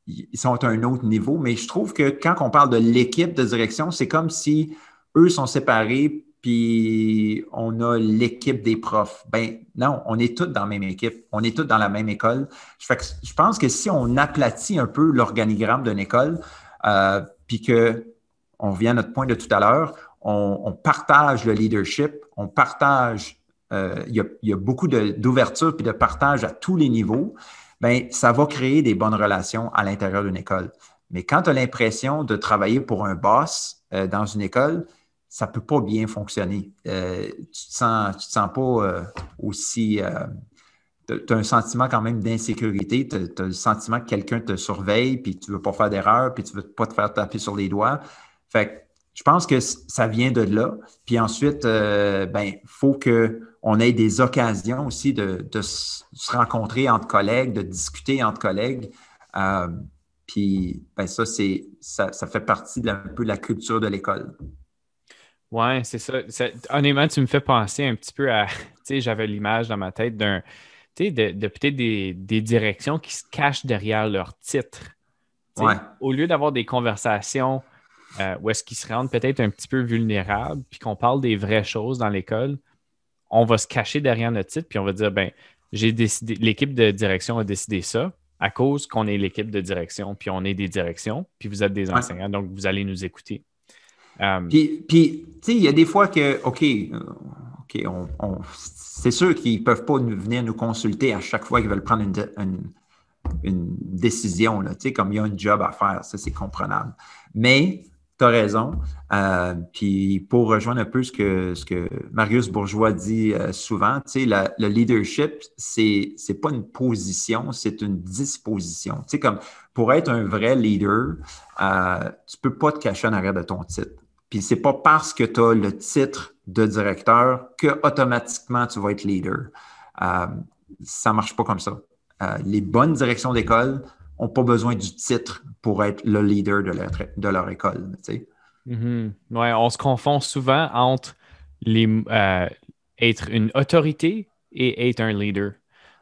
S2: ils sont à un autre niveau, mais je trouve que quand on parle de l'équipe de direction, c'est comme si eux sont séparés, puis on a l'équipe des profs. Ben non, on est tous dans la même équipe, on est tous dans la même école. je pense que si on aplatit un peu l'organigramme d'une école, euh, puis que on revient à notre point de tout à l'heure, on, partage le leadership, on partage, euh, il, y a, beaucoup d'ouverture et de partage à tous les niveaux, bien, ça va créer des bonnes relations à l'intérieur d'une école. Mais quand tu as l'impression de travailler pour un boss euh, dans une école, ça ne peut pas bien fonctionner. Euh, tu ne te, sens, te sens pas aussi tu as un sentiment quand même d'insécurité, tu as, le sentiment que quelqu'un te surveille, puis tu ne veux pas faire d'erreur, puis tu ne veux pas te faire taper sur les doigts. Fait je pense que ça vient de là. Puis ensuite, euh, ben, il faut qu'on ait des occasions aussi de, se rencontrer entre collègues, de discuter entre collègues. Euh, puis ben, ça, c'est ça, fait partie de, un peu de la culture de l'école.
S1: Oui, c'est ça. Honnêtement, tu me fais penser un petit peu à. Tu sais, j'avais l'image dans ma tête d'un. Tu sais, de, peut-être des, directions qui se cachent derrière leur titre. Au lieu d'avoir des conversations euh, où est-ce qu'ils se rendent peut-être un petit peu vulnérables, puis qu'on parle des vraies choses dans l'école, on va se cacher derrière notre titre, puis on va dire, ben, j'ai décidé, l'équipe de direction a décidé ça à cause qu'on est l'équipe de direction, puis on est des directions, puis vous êtes des enseignants, donc vous allez nous écouter.
S2: Euh, puis, tu sais, il y a des fois que, OK, euh, OK, on, c'est sûr qu'ils ne peuvent pas venir nous consulter à chaque fois qu'ils veulent prendre une, une, décision, là, comme il y a un job à faire, ça c'est comprenable. Mais tu as raison. Euh, puis pour rejoindre un peu ce que, ce que Marius Bourgeois dit euh, souvent, sais, le leadership, c'est n'est pas une position, c'est une disposition. Tu sais, comme pour être un vrai leader, euh, tu peux pas te cacher en arrière de ton titre. Puis c'est pas parce que tu as le titre de directeur que automatiquement tu vas être leader. Euh, ça marche pas comme ça. les bonnes directions d'école, n'ont pas besoin du titre pour être le leader de leur, de leur école.
S1: Mm-hmm. on se confond souvent entre les, euh, être une autorité et être un leader.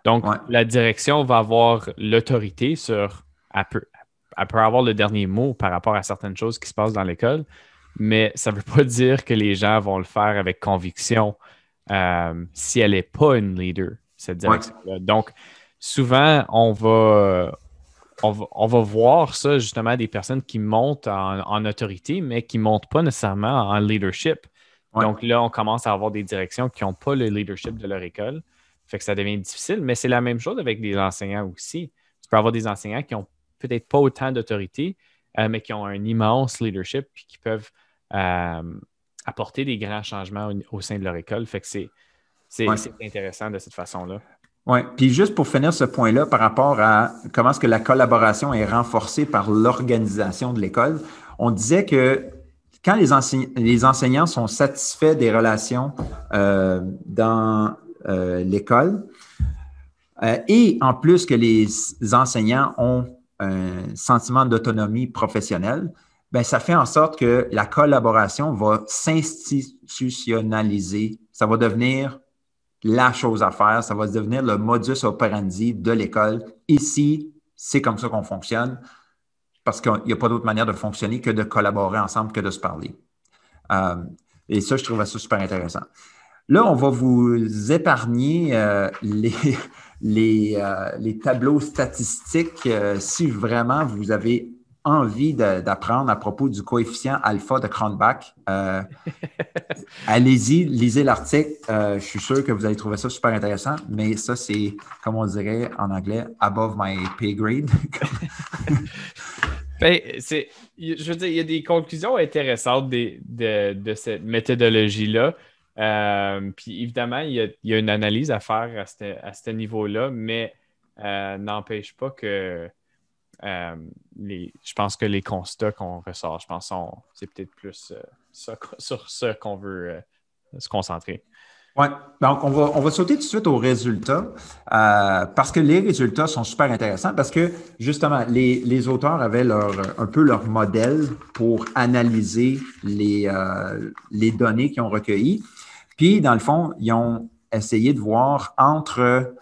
S1: Donc, la direction va avoir l'autorité sur. Elle peut, avoir le dernier mot par rapport à certaines choses qui se passent dans l'école, mais ça ne veut pas dire que les gens vont le faire avec conviction euh, si elle n'est pas une leader, cette direction-là. Donc, souvent, on va, on va, voir ça justement des personnes qui montent en, autorité, mais qui ne montent pas nécessairement en leadership. Donc là, on commence à avoir des directions qui n'ont pas le leadership de leur école. Fait que ça devient difficile, mais c'est la même chose avec des enseignants aussi. Tu peux avoir des enseignants qui n'ont peut-être pas autant d'autorité, euh, mais qui ont un immense leadership et qui peuvent euh, apporter des grands changements au, sein de leur école. Fait que c'est intéressant de cette façon-là.
S2: Oui, puis juste pour finir ce point-là par rapport à comment est-ce que la collaboration est renforcée par l'organisation de l'école, on disait que quand les, enseignants sont satisfaits des relations euh, dans euh, l'école, euh, et en plus que les enseignants ont un sentiment d'autonomie professionnelle, ben, ça fait en sorte que la collaboration va s'institutionnaliser. Ça va devenir la chose à faire, ça va devenir le modus operandi de l'école. Ici, c'est comme ça qu'on fonctionne parce qu'il n'y a pas d'autre manière de fonctionner que de collaborer ensemble, que de se parler. Euh, et ça, je trouve ça super intéressant. Là, on va vous épargner euh, euh, les, tableaux statistiques si vraiment vous avez envie d'apprendre à propos du coefficient alpha de Cronbach, euh, allez-y, lisez l'article. Euh, je suis sûr que vous allez trouver ça super intéressant, mais ça, c'est, comme on dirait en anglais, above my pay grade.
S1: ben, je veux dire, il y a des conclusions intéressantes de, cette méthodologie-là. Euh, puis évidemment, il y, a, une analyse à faire à ce niveau-là, mais n'empêche pas que euh, je pense que les constats qu'on ressort, je pense c'est peut-être plus euh, sur ce qu'on veut euh, se concentrer.
S2: Oui, donc on va, on va sauter tout de suite aux résultats parce que les résultats sont super intéressants parce que justement, les, auteurs avaient leur, un peu leur modèle pour analyser les, les données qu'ils ont recueillies. Puis, dans le fond, ils ont essayé de voir entre,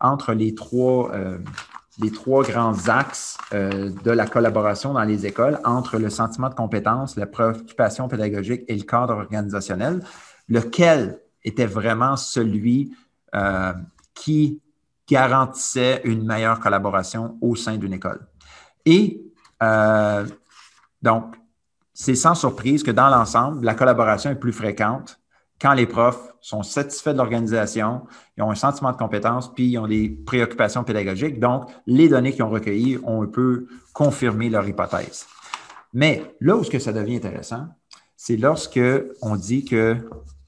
S2: entre les trois les trois grands axes euh, de la collaboration dans les écoles entre le sentiment de compétence, la préoccupation pédagogique et le cadre organisationnel, lequel était vraiment celui euh, qui garantissait une meilleure collaboration au sein d'une école. Et euh, donc, c'est sans surprise que dans l'ensemble, la collaboration est plus fréquente quand les profs sont satisfaits de l'organisation, ils ont un sentiment de compétence, puis ils ont des préoccupations pédagogiques. Donc, les données qu'ils ont recueillies ont un peu confirmé leur hypothèse. Mais là où ce que ça devient intéressant, c'est lorsque on dit que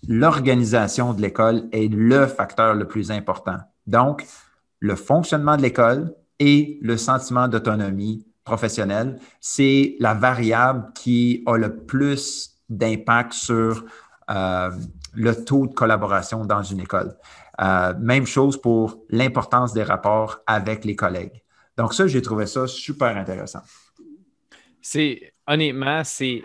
S2: l'organisation de l'école est le facteur le plus important. Donc, le fonctionnement de l'école et le sentiment d'autonomie professionnelle, c'est la variable qui a le plus d'impact sur euh, le taux de collaboration dans une école. Euh, même chose pour l'importance des rapports avec les collègues. Donc ça, j'ai trouvé ça super intéressant.
S1: C'est honnêtement, c'est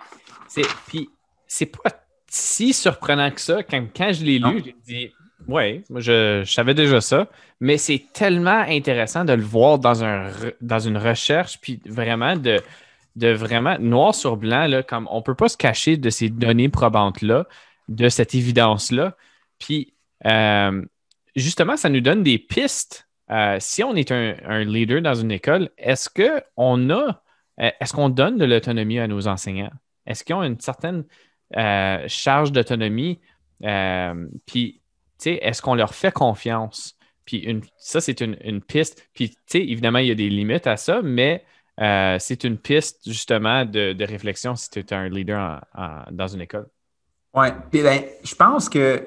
S1: puis c'est pas si surprenant que ça. Quand, je l'ai lu, j'ai dit ouais, moi je, savais déjà ça, mais c'est tellement intéressant de le voir dans, un, dans une recherche, puis vraiment de, de vraiment noir sur blanc, là, comme on ne peut pas se cacher de ces données probantes-là de cette évidence-là. Puis, euh, justement, ça nous donne des pistes. Euh, si on est un, leader dans une école, est-ce qu'on a, euh, est-ce qu'on donne de l'autonomie à nos enseignants? Est-ce qu'ils ont une certaine charge d'autonomie? puis, tu est-ce qu'on leur fait confiance? Puis, ça, c'est une, piste. Puis, tu sais, évidemment, il y a des limites à ça, mais c'est une piste, justement, de, réflexion si tu es un leader dans une école.
S2: Oui, puis ben, je pense que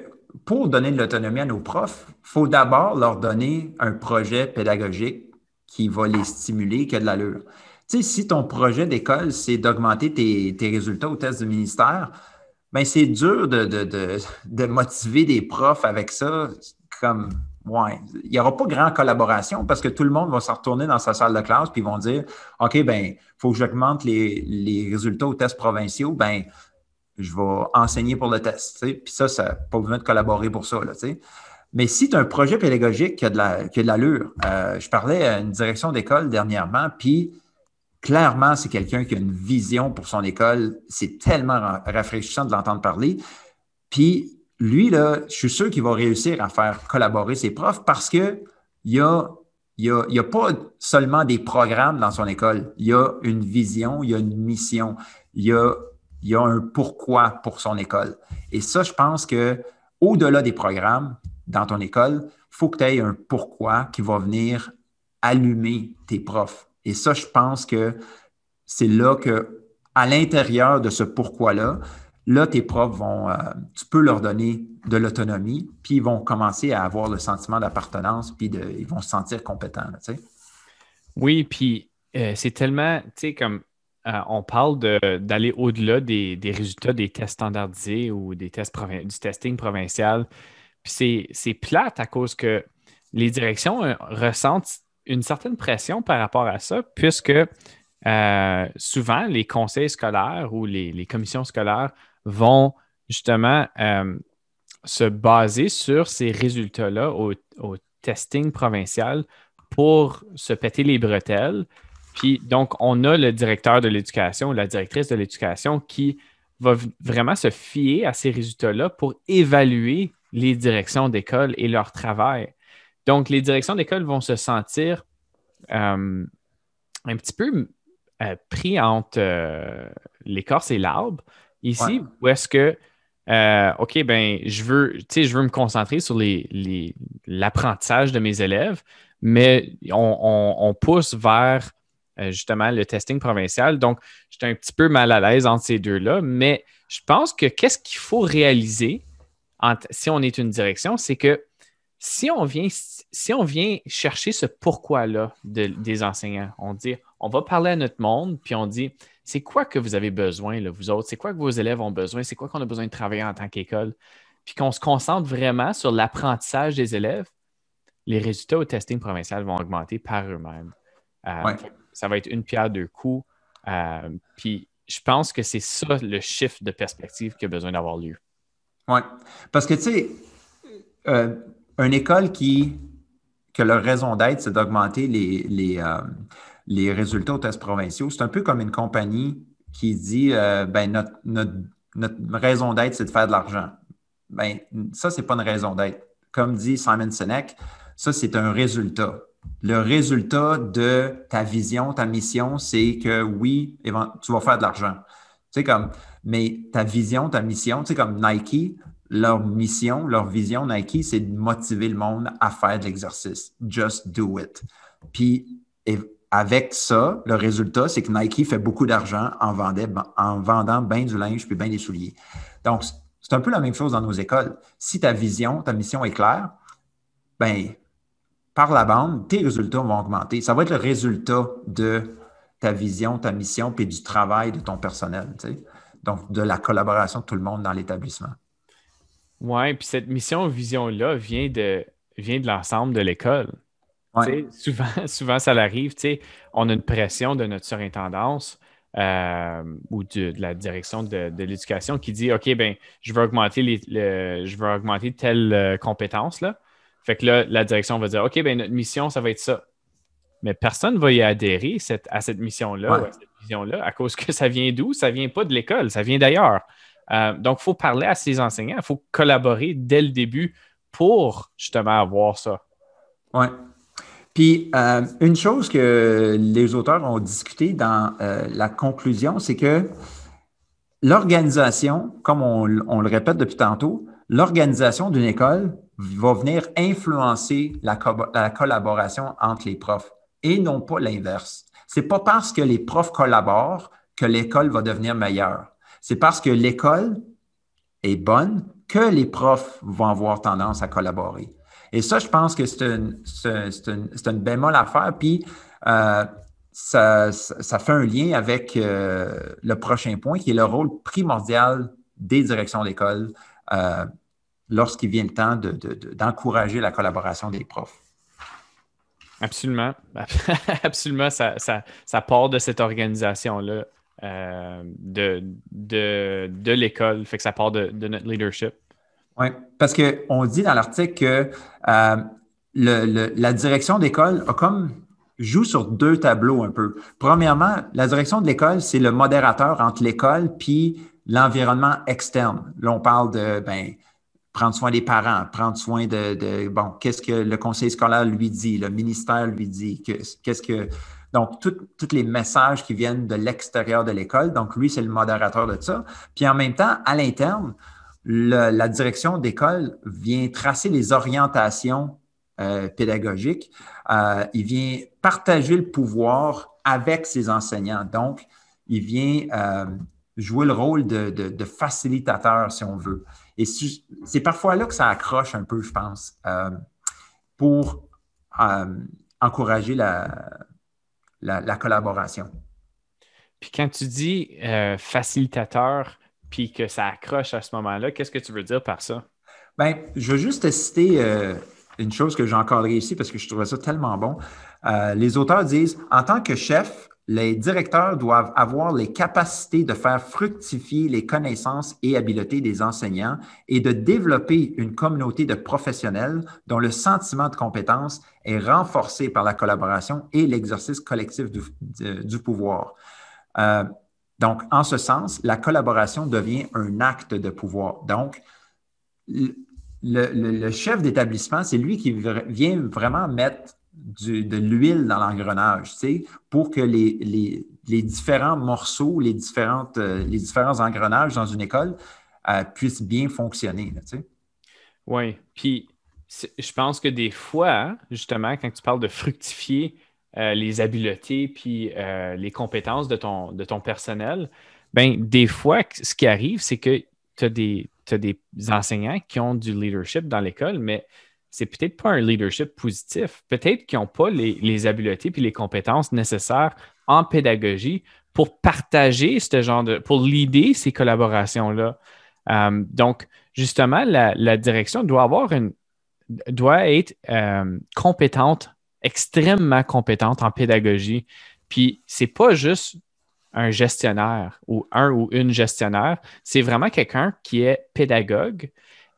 S2: pour donner de l'autonomie à nos profs, il faut d'abord leur donner un projet pédagogique qui va les stimuler, qui a de l'allure. Tu sais, si ton projet d'école, c'est d'augmenter tes, résultats au test du ministère, ben c'est dur de, de, motiver des profs avec ça. Comme, ouais, il n'y aura pas grand collaboration parce que tout le monde va se retourner dans sa salle de classe puis ils vont dire OK, ben, il faut que j'augmente les, les, résultats aux tests provinciaux. Ben, je vais enseigner pour le test. Puis ça, ça pas besoin de collaborer pour ça. Là, Mais si tu as un projet pédagogique qui a de l'allure, euh, je parlais à une direction d'école dernièrement, puis clairement, c'est quelqu'un qui a une vision pour son école. C'est tellement rafraîchissant de l'entendre parler. Puis lui, là, je suis sûr qu'il va réussir à faire collaborer ses profs parce qu'il y a il n'y a, pas seulement des programmes dans son école. Il y a une vision, il y a une mission, il y a il y a un pourquoi pour son école. Et ça, je pense que au-delà des programmes dans ton école, il faut que tu aies un pourquoi qui va venir allumer tes profs. Et ça, je pense que c'est là que, à l'intérieur de ce pourquoi-là, là, tes profs vont, euh, tu peux leur donner de l'autonomie, puis ils vont commencer à avoir le sentiment d'appartenance, puis ils vont se sentir compétents.
S1: oui, puis euh, c'est tellement, tu sais, comme euh, on parle d'aller au-delà des, résultats des tests standardisés ou des tests du testing provincial. C'est plate à cause que les directions euh, ressentent une certaine pression par rapport à ça, puisque souvent les conseils scolaires ou les, commissions scolaires vont justement se baser sur ces résultats-là au, testing provincial pour se péter les bretelles. Puis donc, on a le directeur de l'éducation, la directrice de l'éducation qui va vraiment se fier à ces résultats-là pour évaluer les directions d'école et leur travail. Donc, les directions d'école vont se sentir euh, un petit peu euh, pris entre euh, l'écorce et l'arbre ici, où est-ce que OK, ben, je veux, je veux me concentrer sur l'apprentissage de mes élèves, mais on, pousse vers justement le testing provincial. Donc, j'étais un petit peu mal à l'aise entre ces deux-là, mais je pense que qu'est-ce qu'il faut réaliser si on est une direction, c'est que si on vient, si on vient chercher ce pourquoi-là des enseignants, on dit, on va parler à notre monde, puis on dit, c'est quoi que vous avez besoin, là, vous autres? C'est quoi que vos élèves ont besoin? C'est quoi qu'on a besoin de travailler en tant qu'école? Puis qu'on se concentre vraiment sur l'apprentissage des élèves, les résultats au testing provincial vont augmenter par eux-mêmes. Euh, ça va être une pierre deux coups. Euh, puis je pense que c'est ça le chiffre de perspective qui a besoin d'avoir lieu.
S2: Oui. Parce que, tu sais, euh, une école qui, que leur raison d'être, c'est d'augmenter les, les, les résultats aux tests provinciaux. C'est un peu comme une compagnie qui dit euh, ben, notre, notre, raison d'être, c'est de faire de l'argent. Ben, ça, ce n'est pas une raison d'être. Comme dit Simon Sinek, ça, c'est un résultat. Le résultat de ta vision, ta mission, c'est que oui, tu vas faire de l'argent. Tu comme, mais ta vision, ta mission, tu comme Nike, leur mission, leur vision, Nike, c'est de motiver le monde à faire de l'exercice. Just do it. Puis, avec ça, le résultat, c'est que Nike fait beaucoup d'argent en, en vendant bien du linge puis bien des souliers. Donc, c'est un peu la même chose dans nos écoles. Si ta vision, ta mission est claire, ben, par la bande, tes résultats vont augmenter. Ça va être le résultat de ta vision, ta mission, puis du travail de ton personnel. Donc, de la collaboration de tout le monde dans l'établissement.
S1: Oui, puis cette mission, vision-là vient de, vient de l'ensemble de l'école. Souvent, souvent, ça l'arrive. On a une pression de notre surintendance euh, ou de, la direction de, l'éducation qui dit OK, ben, je veux augmenter, les, je veux augmenter telle euh, compétence. Là. Fait que là, la direction va dire OK, ben, notre mission, ça va être ça. Mais personne ne va y adhérer à cette mission-là, à cette vision-là, à cause que ça vient d'où? Ça vient pas de l'école, ça vient d'ailleurs. Euh, donc, il faut parler à ces enseignants, il faut collaborer dès le début pour justement avoir ça.
S2: Oui. Puis, euh, une chose que les auteurs ont discuté dans euh, la conclusion, c'est que l'organisation, comme on, le répète depuis tantôt, l'organisation d'une école va venir influencer la, collaboration entre les profs et non pas l'inverse. C'est pas parce que les profs collaborent que l'école va devenir meilleure. C'est parce que l'école est bonne que les profs vont avoir tendance à collaborer. Et ça, je pense que c'est une, bémol à faire. Puis, euh, ça, fait un lien avec euh, le prochain point, qui est le rôle primordial des directions d'école euh, lorsqu'il vient le temps d'encourager la collaboration des profs.
S1: Absolument. Absolument, ça, part de cette organisation-là de, de, l'école, fait que ça part de notre leadership.
S2: Oui, parce qu'on dit dans l'article que euh, la direction d'école a comme joue sur deux tableaux un peu. Premièrement, la direction de l'école, c'est le modérateur entre l'école puis l'environnement externe. Là, on parle de ben, prendre soin des parents, prendre soin de, bon, qu'est-ce que le conseil scolaire lui dit, le ministère lui dit, qu'est-ce que. Donc, tous les messages qui viennent de l'extérieur de l'école. Donc, lui, c'est le modérateur de ça. Puis en même temps, à l'interne, la direction d'école vient tracer les orientations euh, pédagogiques. Euh, il vient partager le pouvoir avec ses enseignants. Donc, il vient euh, jouer le rôle de, facilitateur, si on veut. Et c'est parfois là que ça accroche un peu, je pense, pour encourager la, la, collaboration.
S1: Puis quand tu dis facilitateur, puis que ça accroche à ce moment-là, qu'est-ce que tu veux dire par ça?
S2: Bien, je veux juste citer euh, une chose que j'ai encadrée ici parce que je trouvais ça tellement bon. Euh, les auteurs disent En tant que chef, les directeurs doivent avoir les capacités de faire fructifier les connaissances et habiletés des enseignants et de développer une communauté de professionnels dont le sentiment de compétence est renforcé par la collaboration et l'exercice collectif du, pouvoir. Euh, donc, en ce sens, la collaboration devient un acte de pouvoir. Donc, le, chef d'établissement, c'est lui qui vient vraiment mettre de l'huile dans l'engrenage, tu sais, pour que les, différents morceaux, les, différentes, euh, les différents engrenages dans une école euh, puissent bien fonctionner. Tu sais.
S1: Oui, puis je pense que des fois, justement, quand tu parles de fructifier euh, les habiletés puis les compétences de ton, de ton personnel, ben des fois, ce qui arrive, c'est que tu des, as des enseignants qui ont du leadership dans l'école, mais c'est peut-être pas un leadership positif. Peut-être qu'ils n'ont pas les, habiletés et les compétences nécessaires en pédagogie pour partager ce genre de, pour l'idée ces collaborations-là. Euh, donc, justement, la, direction doit avoir une, doit être euh, compétente, extrêmement compétente en pédagogie. Puis, c'est pas juste un gestionnaire ou un ou une gestionnaire, c'est vraiment quelqu'un qui est pédagogue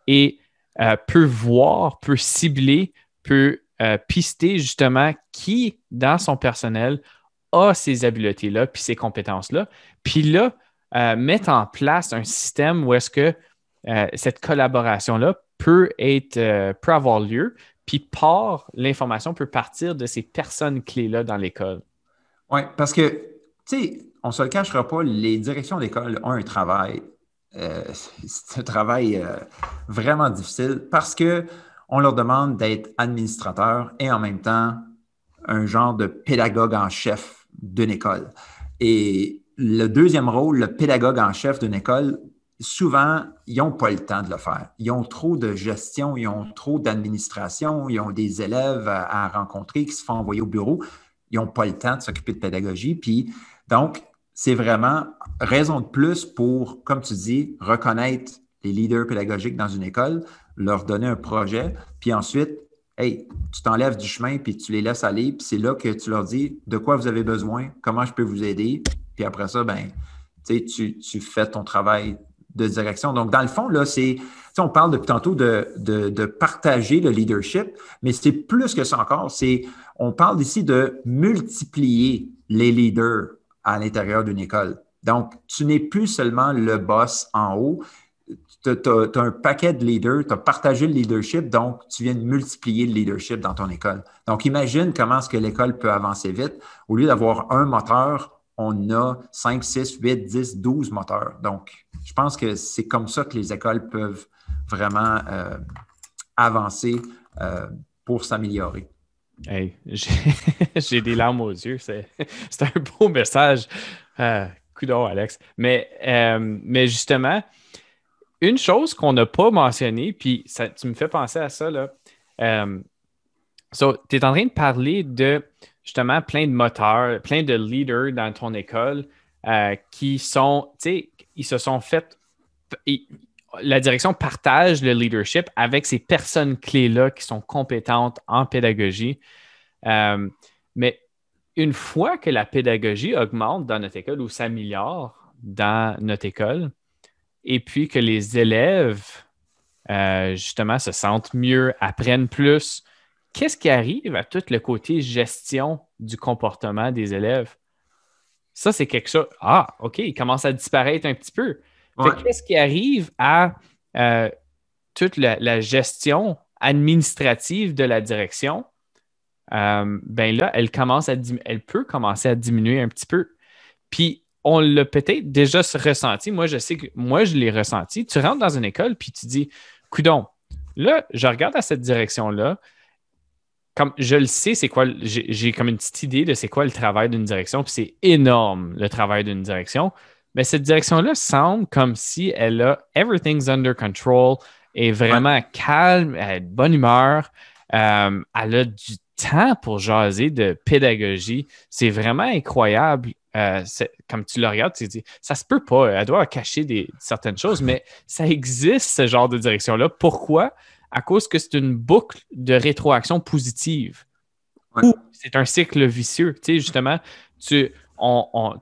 S1: et euh, peut voir, peut cibler, peut euh, pister justement qui dans son personnel a ces habiletés-là, puis ces compétences-là. Puis là, euh, mettre en place un système où est-ce que cette collaboration-là peut, être, peut avoir lieu, puis par l'information peut partir de ces personnes clés-là dans l'école.
S2: Oui, parce que, tu sais, on ne se le cachera pas, les directions d'école ont un travail. Euh, c'est un travail euh, vraiment difficile parce qu'on leur demande d'être administrateur et en même temps un genre de pédagogue en chef d'une école. Et le deuxième rôle, le pédagogue en chef d'une école, souvent, ils n'ont pas le temps de le faire. Ils ont trop de gestion, ils ont trop d'administration, ils ont des élèves à, à, rencontrer qui se font envoyer au bureau. Ils n'ont pas le temps de s'occuper de pédagogie. Puis, donc, c'est vraiment raison de plus pour, comme tu dis, reconnaître les leaders pédagogiques dans une école, leur donner un projet, puis ensuite, hey, tu t'enlèves du chemin, puis tu les laisses aller, puis c'est là que tu leur dis de quoi vous avez besoin, comment je peux vous aider, puis après ça, ben, tu, tu fais ton travail de direction. Donc, dans le fond, là, c'est, on parle depuis tantôt de, de, partager le leadership, mais c'est plus que ça encore. C'est, on parle ici de multiplier les leaders à l'intérieur d'une école. Donc, tu n'es plus seulement le boss en haut, tu as, un paquet de leaders, tu as partagé le leadership, donc tu viens de multiplier le leadership dans ton école. Donc, imagine comment est-ce que l'école peut avancer vite. Au lieu d'avoir un moteur, on a 5, 6, 8, 10, 12 moteurs. Donc, je pense que c'est comme ça que les écoles peuvent vraiment euh, avancer euh, pour s'améliorer.
S1: Hey, j'ai des larmes aux yeux. C'est un beau message. Euh, Alex. Mais, euh, mais justement, une chose qu'on n'a pas mentionnée, puis ça, tu me fais penser à ça, là. Euh, tu es en train de parler de justement plein de moteurs, plein de leaders dans ton école euh, qui sont, tu sais, ils se sont fait la direction partage le leadership avec ces personnes clés-là qui sont compétentes en pédagogie. Euh, mais une fois que la pédagogie augmente dans notre école ou s'améliore dans notre école, et puis que les élèves, euh, justement, se sentent mieux, apprennent plus, qu'est-ce qui arrive à tout le côté gestion du comportement des élèves? Ça, c'est quelque chose. Ah, OK, il commence à disparaître un petit peu. Qu'est-ce qui arrive à euh, toute la, gestion administrative de la direction? Euh, ben là, elle, commence à elle peut commencer à diminuer un petit peu. Puis, on l'a peut-être déjà ressenti. Moi, je sais que moi, je l'ai ressenti. Tu rentres dans une école, puis tu dis, coudon, là, je regarde à cette direction-là. Comme je le sais, c'est quoi, j'ai comme une petite idée de c'est quoi le travail d'une direction, puis c'est énorme le travail d'une direction. Mais cette direction-là semble comme si elle a everything's under control, est vraiment calme, elle a de bonne humeur, euh, elle a du temps pour jaser de pédagogie. C'est vraiment incroyable. Euh, comme tu le regardes, tu te dis, ça se peut pas, elle doit cacher des, certaines choses, mais ça existe, ce genre de direction-là. Pourquoi? à cause que c'est une boucle de rétroaction positive. C'est un cycle vicieux. Tu sais, justement, tu,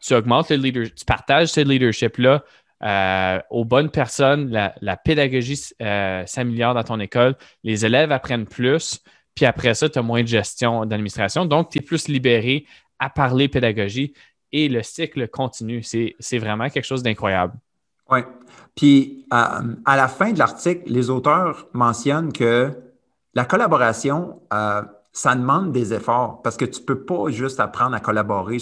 S1: tu augmentes le leadership, tu partages ce leadership-là euh, aux bonnes personnes, la, pédagogie euh, s'améliore dans ton école, les élèves apprennent plus, puis après ça, tu as moins de gestion d'administration. Donc, tu es plus libéré à parler pédagogie et le cycle continue. C'est vraiment quelque chose d'incroyable.
S2: Oui. Puis, à, la fin de l'article, les auteurs mentionnent que la collaboration, euh, ça demande des efforts parce que tu ne peux pas juste apprendre à collaborer,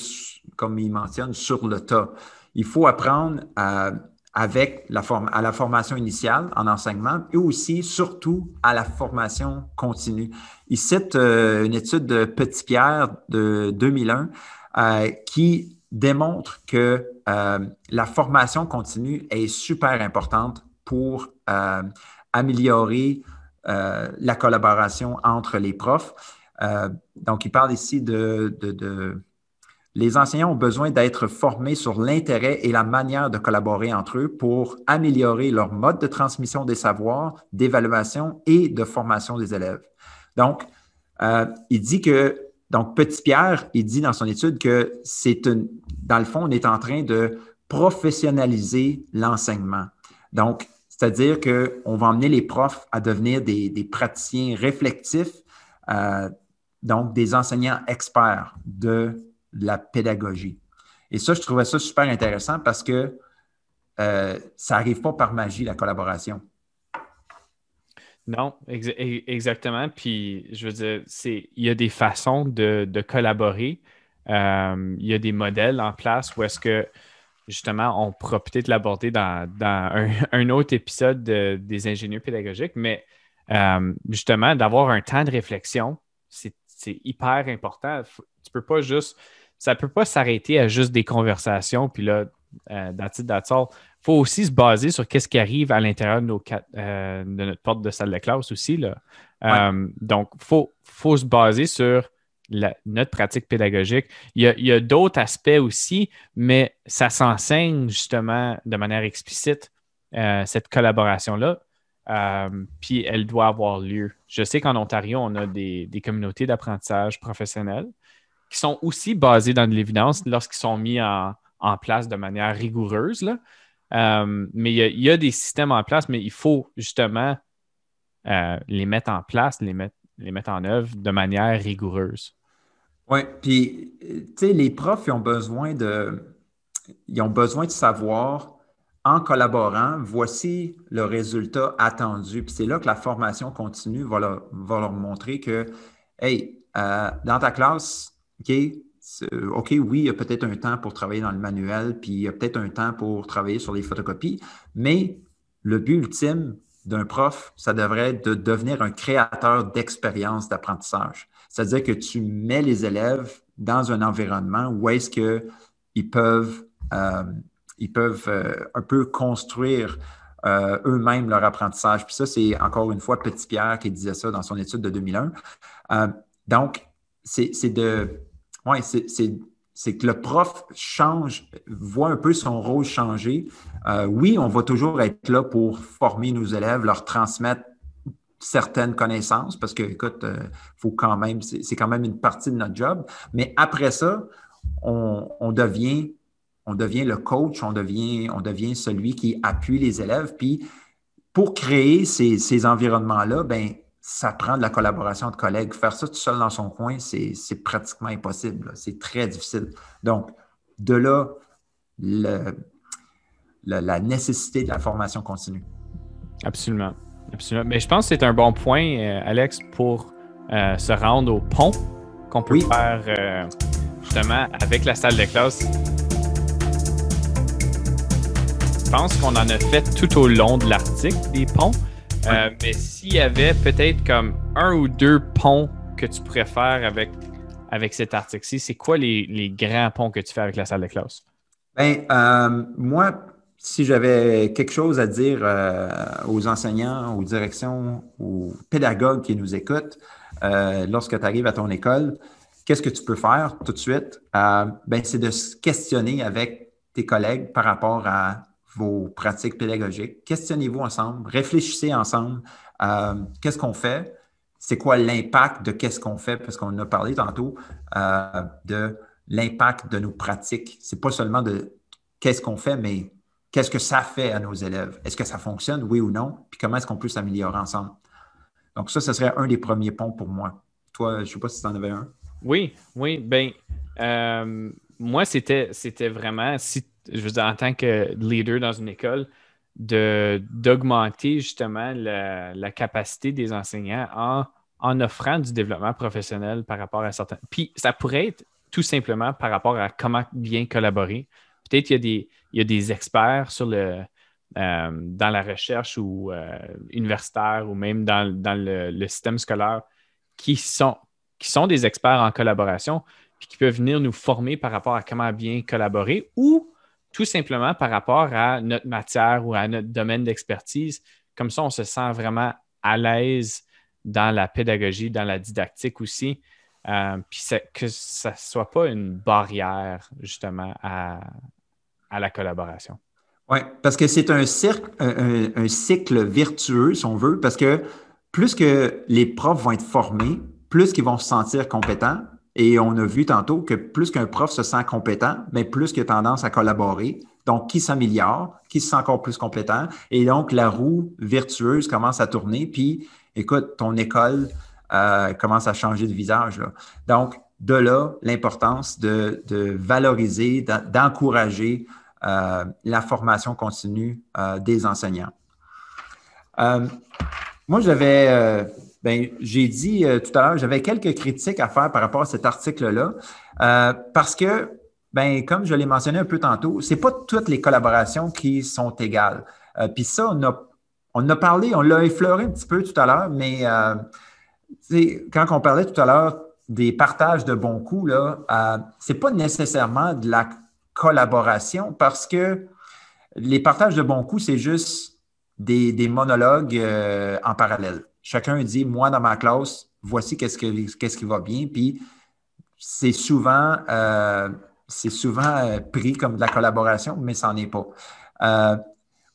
S2: comme ils mentionnent, sur le tas. Il faut apprendre à, avec la formation initiale en enseignement et aussi, surtout, à la formation continue. Il cite euh, une étude de Petit-Pierre de 2001 euh, qui démontre que euh, la formation continue est super importante pour améliorer la collaboration entre les profs. Donc, il parle ici de, de les enseignants ont besoin d'être formés sur l'intérêt et la manière de collaborer entre eux pour améliorer leur mode de transmission des savoirs, d'évaluation et de formation des élèves. Donc, euh, il dit que, donc, Petit Pierre, il dit dans son étude que c'est une, dans le fond, on est en train de professionnaliser l'enseignement. Donc, c'est-à-dire qu'on va emmener les profs à devenir des, praticiens réflectifs, euh, donc des enseignants experts de la pédagogie. Et ça, je trouvais ça super intéressant parce que euh, ça n'arrive pas par magie, la collaboration.
S1: Non, exactement. Puis, je veux dire, il y a des façons de, collaborer. Euh, il y a des modèles en place où est-ce que, justement, on pourra peut-être l'aborder dans, un, autre épisode des ingénieurs pédagogiques, mais euh, justement, d'avoir un temps de réflexion, c'est hyper important. Tu peux pas juste ça ne peut pas s'arrêter à juste des conversations, puis là, euh, Il faut aussi se baser sur qu'est-ce qui arrive à l'intérieur de, euh, de, notre porte de salle de classe aussi. Là. Euh, donc, il faut, se baser sur notre pratique pédagogique. Il y a, d'autres aspects aussi, mais ça s'enseigne justement de manière explicite, cette collaboration-là. Puis elle doit avoir lieu. Je sais qu'en Ontario, on a des communautés d'apprentissage professionnel qui sont aussi basés dans de l'évidence lorsqu'ils sont mis en, place de manière rigoureuse. Là. Euh, mais il y, a, des systèmes en place, mais il faut justement euh, les mettre en place, les mettre, les mettre en œuvre de manière rigoureuse.
S2: Oui, puis, tu sais, les profs, ils ont besoin de, ils ont besoin de savoir en collaborant, voici le résultat attendu. Puis c'est là que la formation continue va leur, montrer que, hey, euh, dans ta classe, OK, OK, oui, il y a peut-être un temps pour travailler dans le manuel, puis il y a peut-être un temps pour travailler sur les photocopies, mais le but ultime d'un prof, ça devrait être de devenir un créateur d'expérience d'apprentissage. C'est-à-dire que tu mets les élèves dans un environnement où est-ce qu'ils peuvent, euh, ils peuvent euh, un peu construire euh, eux-mêmes leur apprentissage. Puis ça, c'est encore une fois Petit Pierre qui disait ça dans son étude de 2001. donc, c'est de. C'est que le prof change, voit un peu son rôle changer. Euh, oui, on va toujours être là pour former nos élèves, leur transmettre certaines connaissances, parce que, écoute, euh, faut quand même, c'est quand même une partie de notre job. Mais après ça, on, devient, on devient le coach, on devient, on devient celui qui appuie les élèves. Puis, pour créer ces, ces environnements-là, ben ça prend de la collaboration de collègues. Faire ça tout seul dans son coin, c'est pratiquement impossible. C'est très difficile. Donc, de là, la nécessité de la formation continue.
S1: Absolument. Absolument. Mais je pense que c'est un bon point, euh, Alex, pour euh, se rendre au pont qu'on peut faire euh, justement avec la salle de classe. Je pense qu'on en a fait tout au long de l'article des ponts. Euh, mais s'il y avait peut-être comme un ou deux ponts que tu préfères avec, avec cet article-ci, c'est quoi les, grands ponts que tu fais avec la salle de classe?
S2: Bien, euh, moi, si j'avais quelque chose à dire euh, aux enseignants, aux directions, aux pédagogues qui nous écoutent, lorsque tu arrives à ton école, qu'est-ce que tu peux faire tout de suite? ben, c'est de se questionner avec tes collègues par rapport à vos pratiques pédagogiques. Questionnez-vous ensemble, réfléchissez ensemble. Euh, qu'est-ce qu'on fait? C'est quoi l'impact de qu'est-ce qu'on fait? Parce qu'on a parlé tantôt euh, de l'impact de nos pratiques. C'est pas seulement de qu'est-ce qu'on fait, mais qu'est-ce que ça fait à nos élèves? Est-ce que ça fonctionne, oui ou non? Puis comment est-ce qu'on peut s'améliorer ensemble? Donc, ça, ce serait un des premiers ponts pour moi. Toi, je ne sais pas si tu en avais un.
S1: Oui, oui. Ben, euh, moi, c'était, c'était vraiment, si, je veux dire, en tant que leader dans une école, d'augmenter justement la, capacité des enseignants en, en offrant du développement professionnel par rapport à certains. Puis ça pourrait être tout simplement par rapport à comment bien collaborer. Peut-être qu'il y a des, il y a des experts sur le, euh, dans la recherche ou euh, universitaire ou même dans, le, système scolaire qui sont, qui sont des experts en collaboration puis qui peuvent venir nous former par rapport à comment bien collaborer ou tout simplement par rapport à notre matière ou à notre domaine d'expertise. Comme ça, on se sent vraiment à l'aise dans la pédagogie, dans la didactique aussi. Euh, puis que ça ne soit pas une barrière justement à, à la collaboration.
S2: Oui, parce que c'est un, un, cycle vertueux, si on veut, parce que plus que les profs vont être formés, plus qu'ils vont se sentir compétents. Et on a vu tantôt que plus qu'un prof se sent compétent, mais plus qu'il a tendance à collaborer. Donc, qui s'améliore, qui se sent encore plus compétent. Et donc, la roue vertueuse commence à tourner. Puis, écoute, ton école euh, commence à changer de visage. Donc, de là, l'importance de, valoriser, d'encourager euh, la formation continue euh, des enseignants. Moi, j'avais, ben, j'ai dit tout à l'heure, j'avais quelques critiques à faire par rapport à cet article-là, parce que, ben, comme je l'ai mentionné un peu tantôt, ce n'est pas toutes les collaborations qui sont égales. Puis ça, on a, on a parlé, on l'a effleuré un petit peu tout à l'heure, mais quand on parlait tout à l'heure des partages de bons coups, là, ce n'est pas nécessairement de la collaboration parce que les partages de bons coups, c'est juste des, monologues euh, en parallèle. Chacun dit, moi, dans ma classe, voici qu'est-ce, qui va bien. Puis c'est souvent, euh, euh, pris comme de la collaboration, mais ça n'en est pas.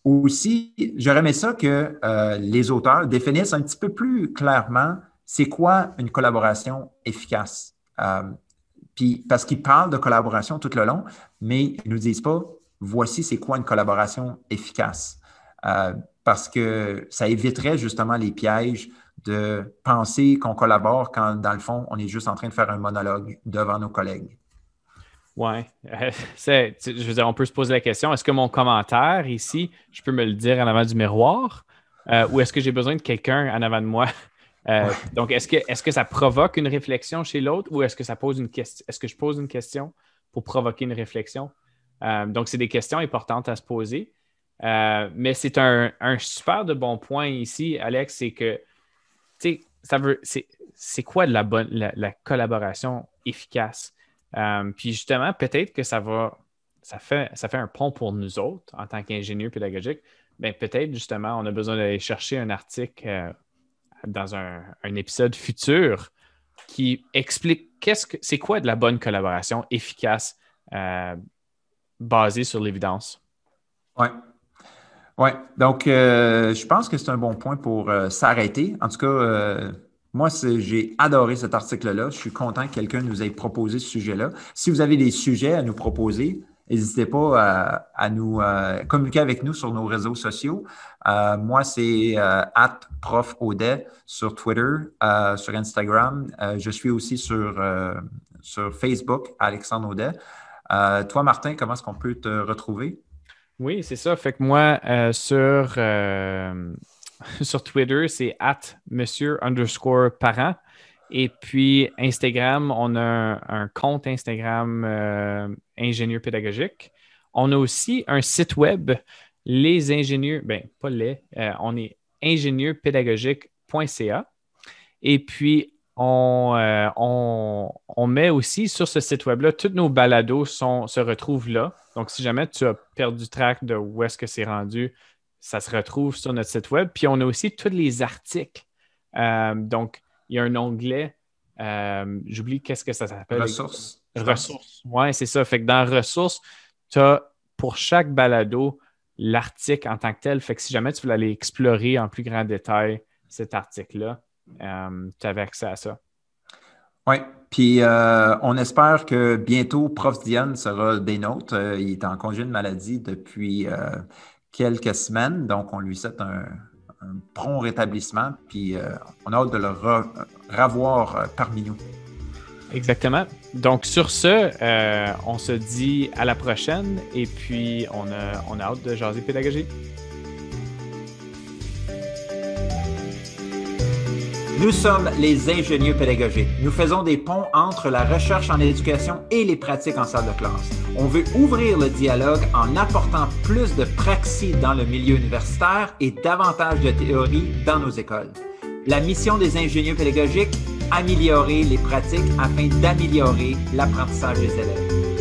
S2: aussi, j'aurais aimé ça que les auteurs définissent un petit peu plus clairement c'est quoi une collaboration efficace parce qu'ils parlent de collaboration tout le long, mais ils ne nous disent pas voici c'est quoi une collaboration efficace. Parce que ça éviterait justement les pièges de penser qu'on collabore quand, dans le fond, on est juste en train de faire un monologue devant nos collègues.
S1: Oui. Euh, je veux dire, on peut se poser la question est-ce que mon commentaire ici, je peux me le dire en avant du miroir euh, ou est-ce que j'ai besoin de quelqu'un en avant de moi? Euh, donc, est-ce que, est que ça provoque une réflexion chez l'autre ou est-ce que ça pose une question? Est-ce que je pose une question pour provoquer une réflexion? Euh, donc, c'est des questions importantes à se poser. Euh, mais c'est un, super de bon point ici, Alex, c'est que, tu sais, ça veut, c'est quoi de la bonne, la, collaboration efficace? puis justement, peut-être que ça va, ça fait, ça fait un pont pour nous autres en tant qu'ingénieurs pédagogiques. Mais peut-être justement, on a besoin d'aller chercher un article dans un, épisode futur qui explique qu'est-ce que c'est quoi de la bonne collaboration efficace euh, basée sur l'évidence.
S2: Oui. Oui. Donc, euh, je pense que c'est un bon point pour euh, s'arrêter. En tout cas, moi, j'ai adoré cet article-là. Je suis content que quelqu'un nous ait proposé ce sujet-là. Si vous avez des sujets à nous proposer, N'hésitez pas à, nous communiquer avec nous sur nos réseaux sociaux. Euh, moi, c'est euh, profaudet sur Twitter, euh, sur Instagram. je suis aussi sur, sur Facebook, Alexandre Audet. toi, Martin, comment est-ce qu'on peut te retrouver?
S1: Oui, c'est ça. Fait que moi, sur, sur Twitter, c'est at monsieur underscore parent. Et puis Instagram, on a un, compte Instagram euh, ingénieur pédagogique. On a aussi un site web, les ingénieurs, ben pas les, euh, on est ingénieurpédagogique.ca. Et puis euh, on, on, met aussi sur ce site web-là, tous nos balados sont, se retrouvent là. Donc, si jamais tu as perdu track de où est-ce que c'est rendu, ça se retrouve sur notre site web. Puis on a aussi tous les articles. donc, il y a un onglet, euh, j'oublie qu'est-ce que ça s'appelle.
S2: Ressources.
S1: Ressources. Oui, c'est ça. Fait que dans ressources, tu as pour chaque balado l'article en tant que tel. Fait que si jamais tu voulais aller explorer en plus grand détail cet article-là, euh, tu avais accès à ça.
S2: Oui, puis euh, on espère que bientôt Prof. Diane sera des nôtres. Euh, il est en congé de maladie depuis quelques semaines, donc on lui souhaite un, prompt rétablissement, puis on a hâte de le revoir parmi nous.
S1: Exactement. Donc, sur ce, euh, on se dit à la prochaine et puis on a, on a hâte de jaser pédagogie.
S2: Nous sommes les ingénieurs pédagogiques. Nous faisons des ponts entre la recherche en éducation et les pratiques en salle de classe. On veut ouvrir le dialogue en apportant plus de praxis dans le milieu universitaire et davantage de théorie dans nos écoles. La mission des ingénieurs pédagogiques améliorer les pratiques afin d'améliorer l'apprentissage des élèves.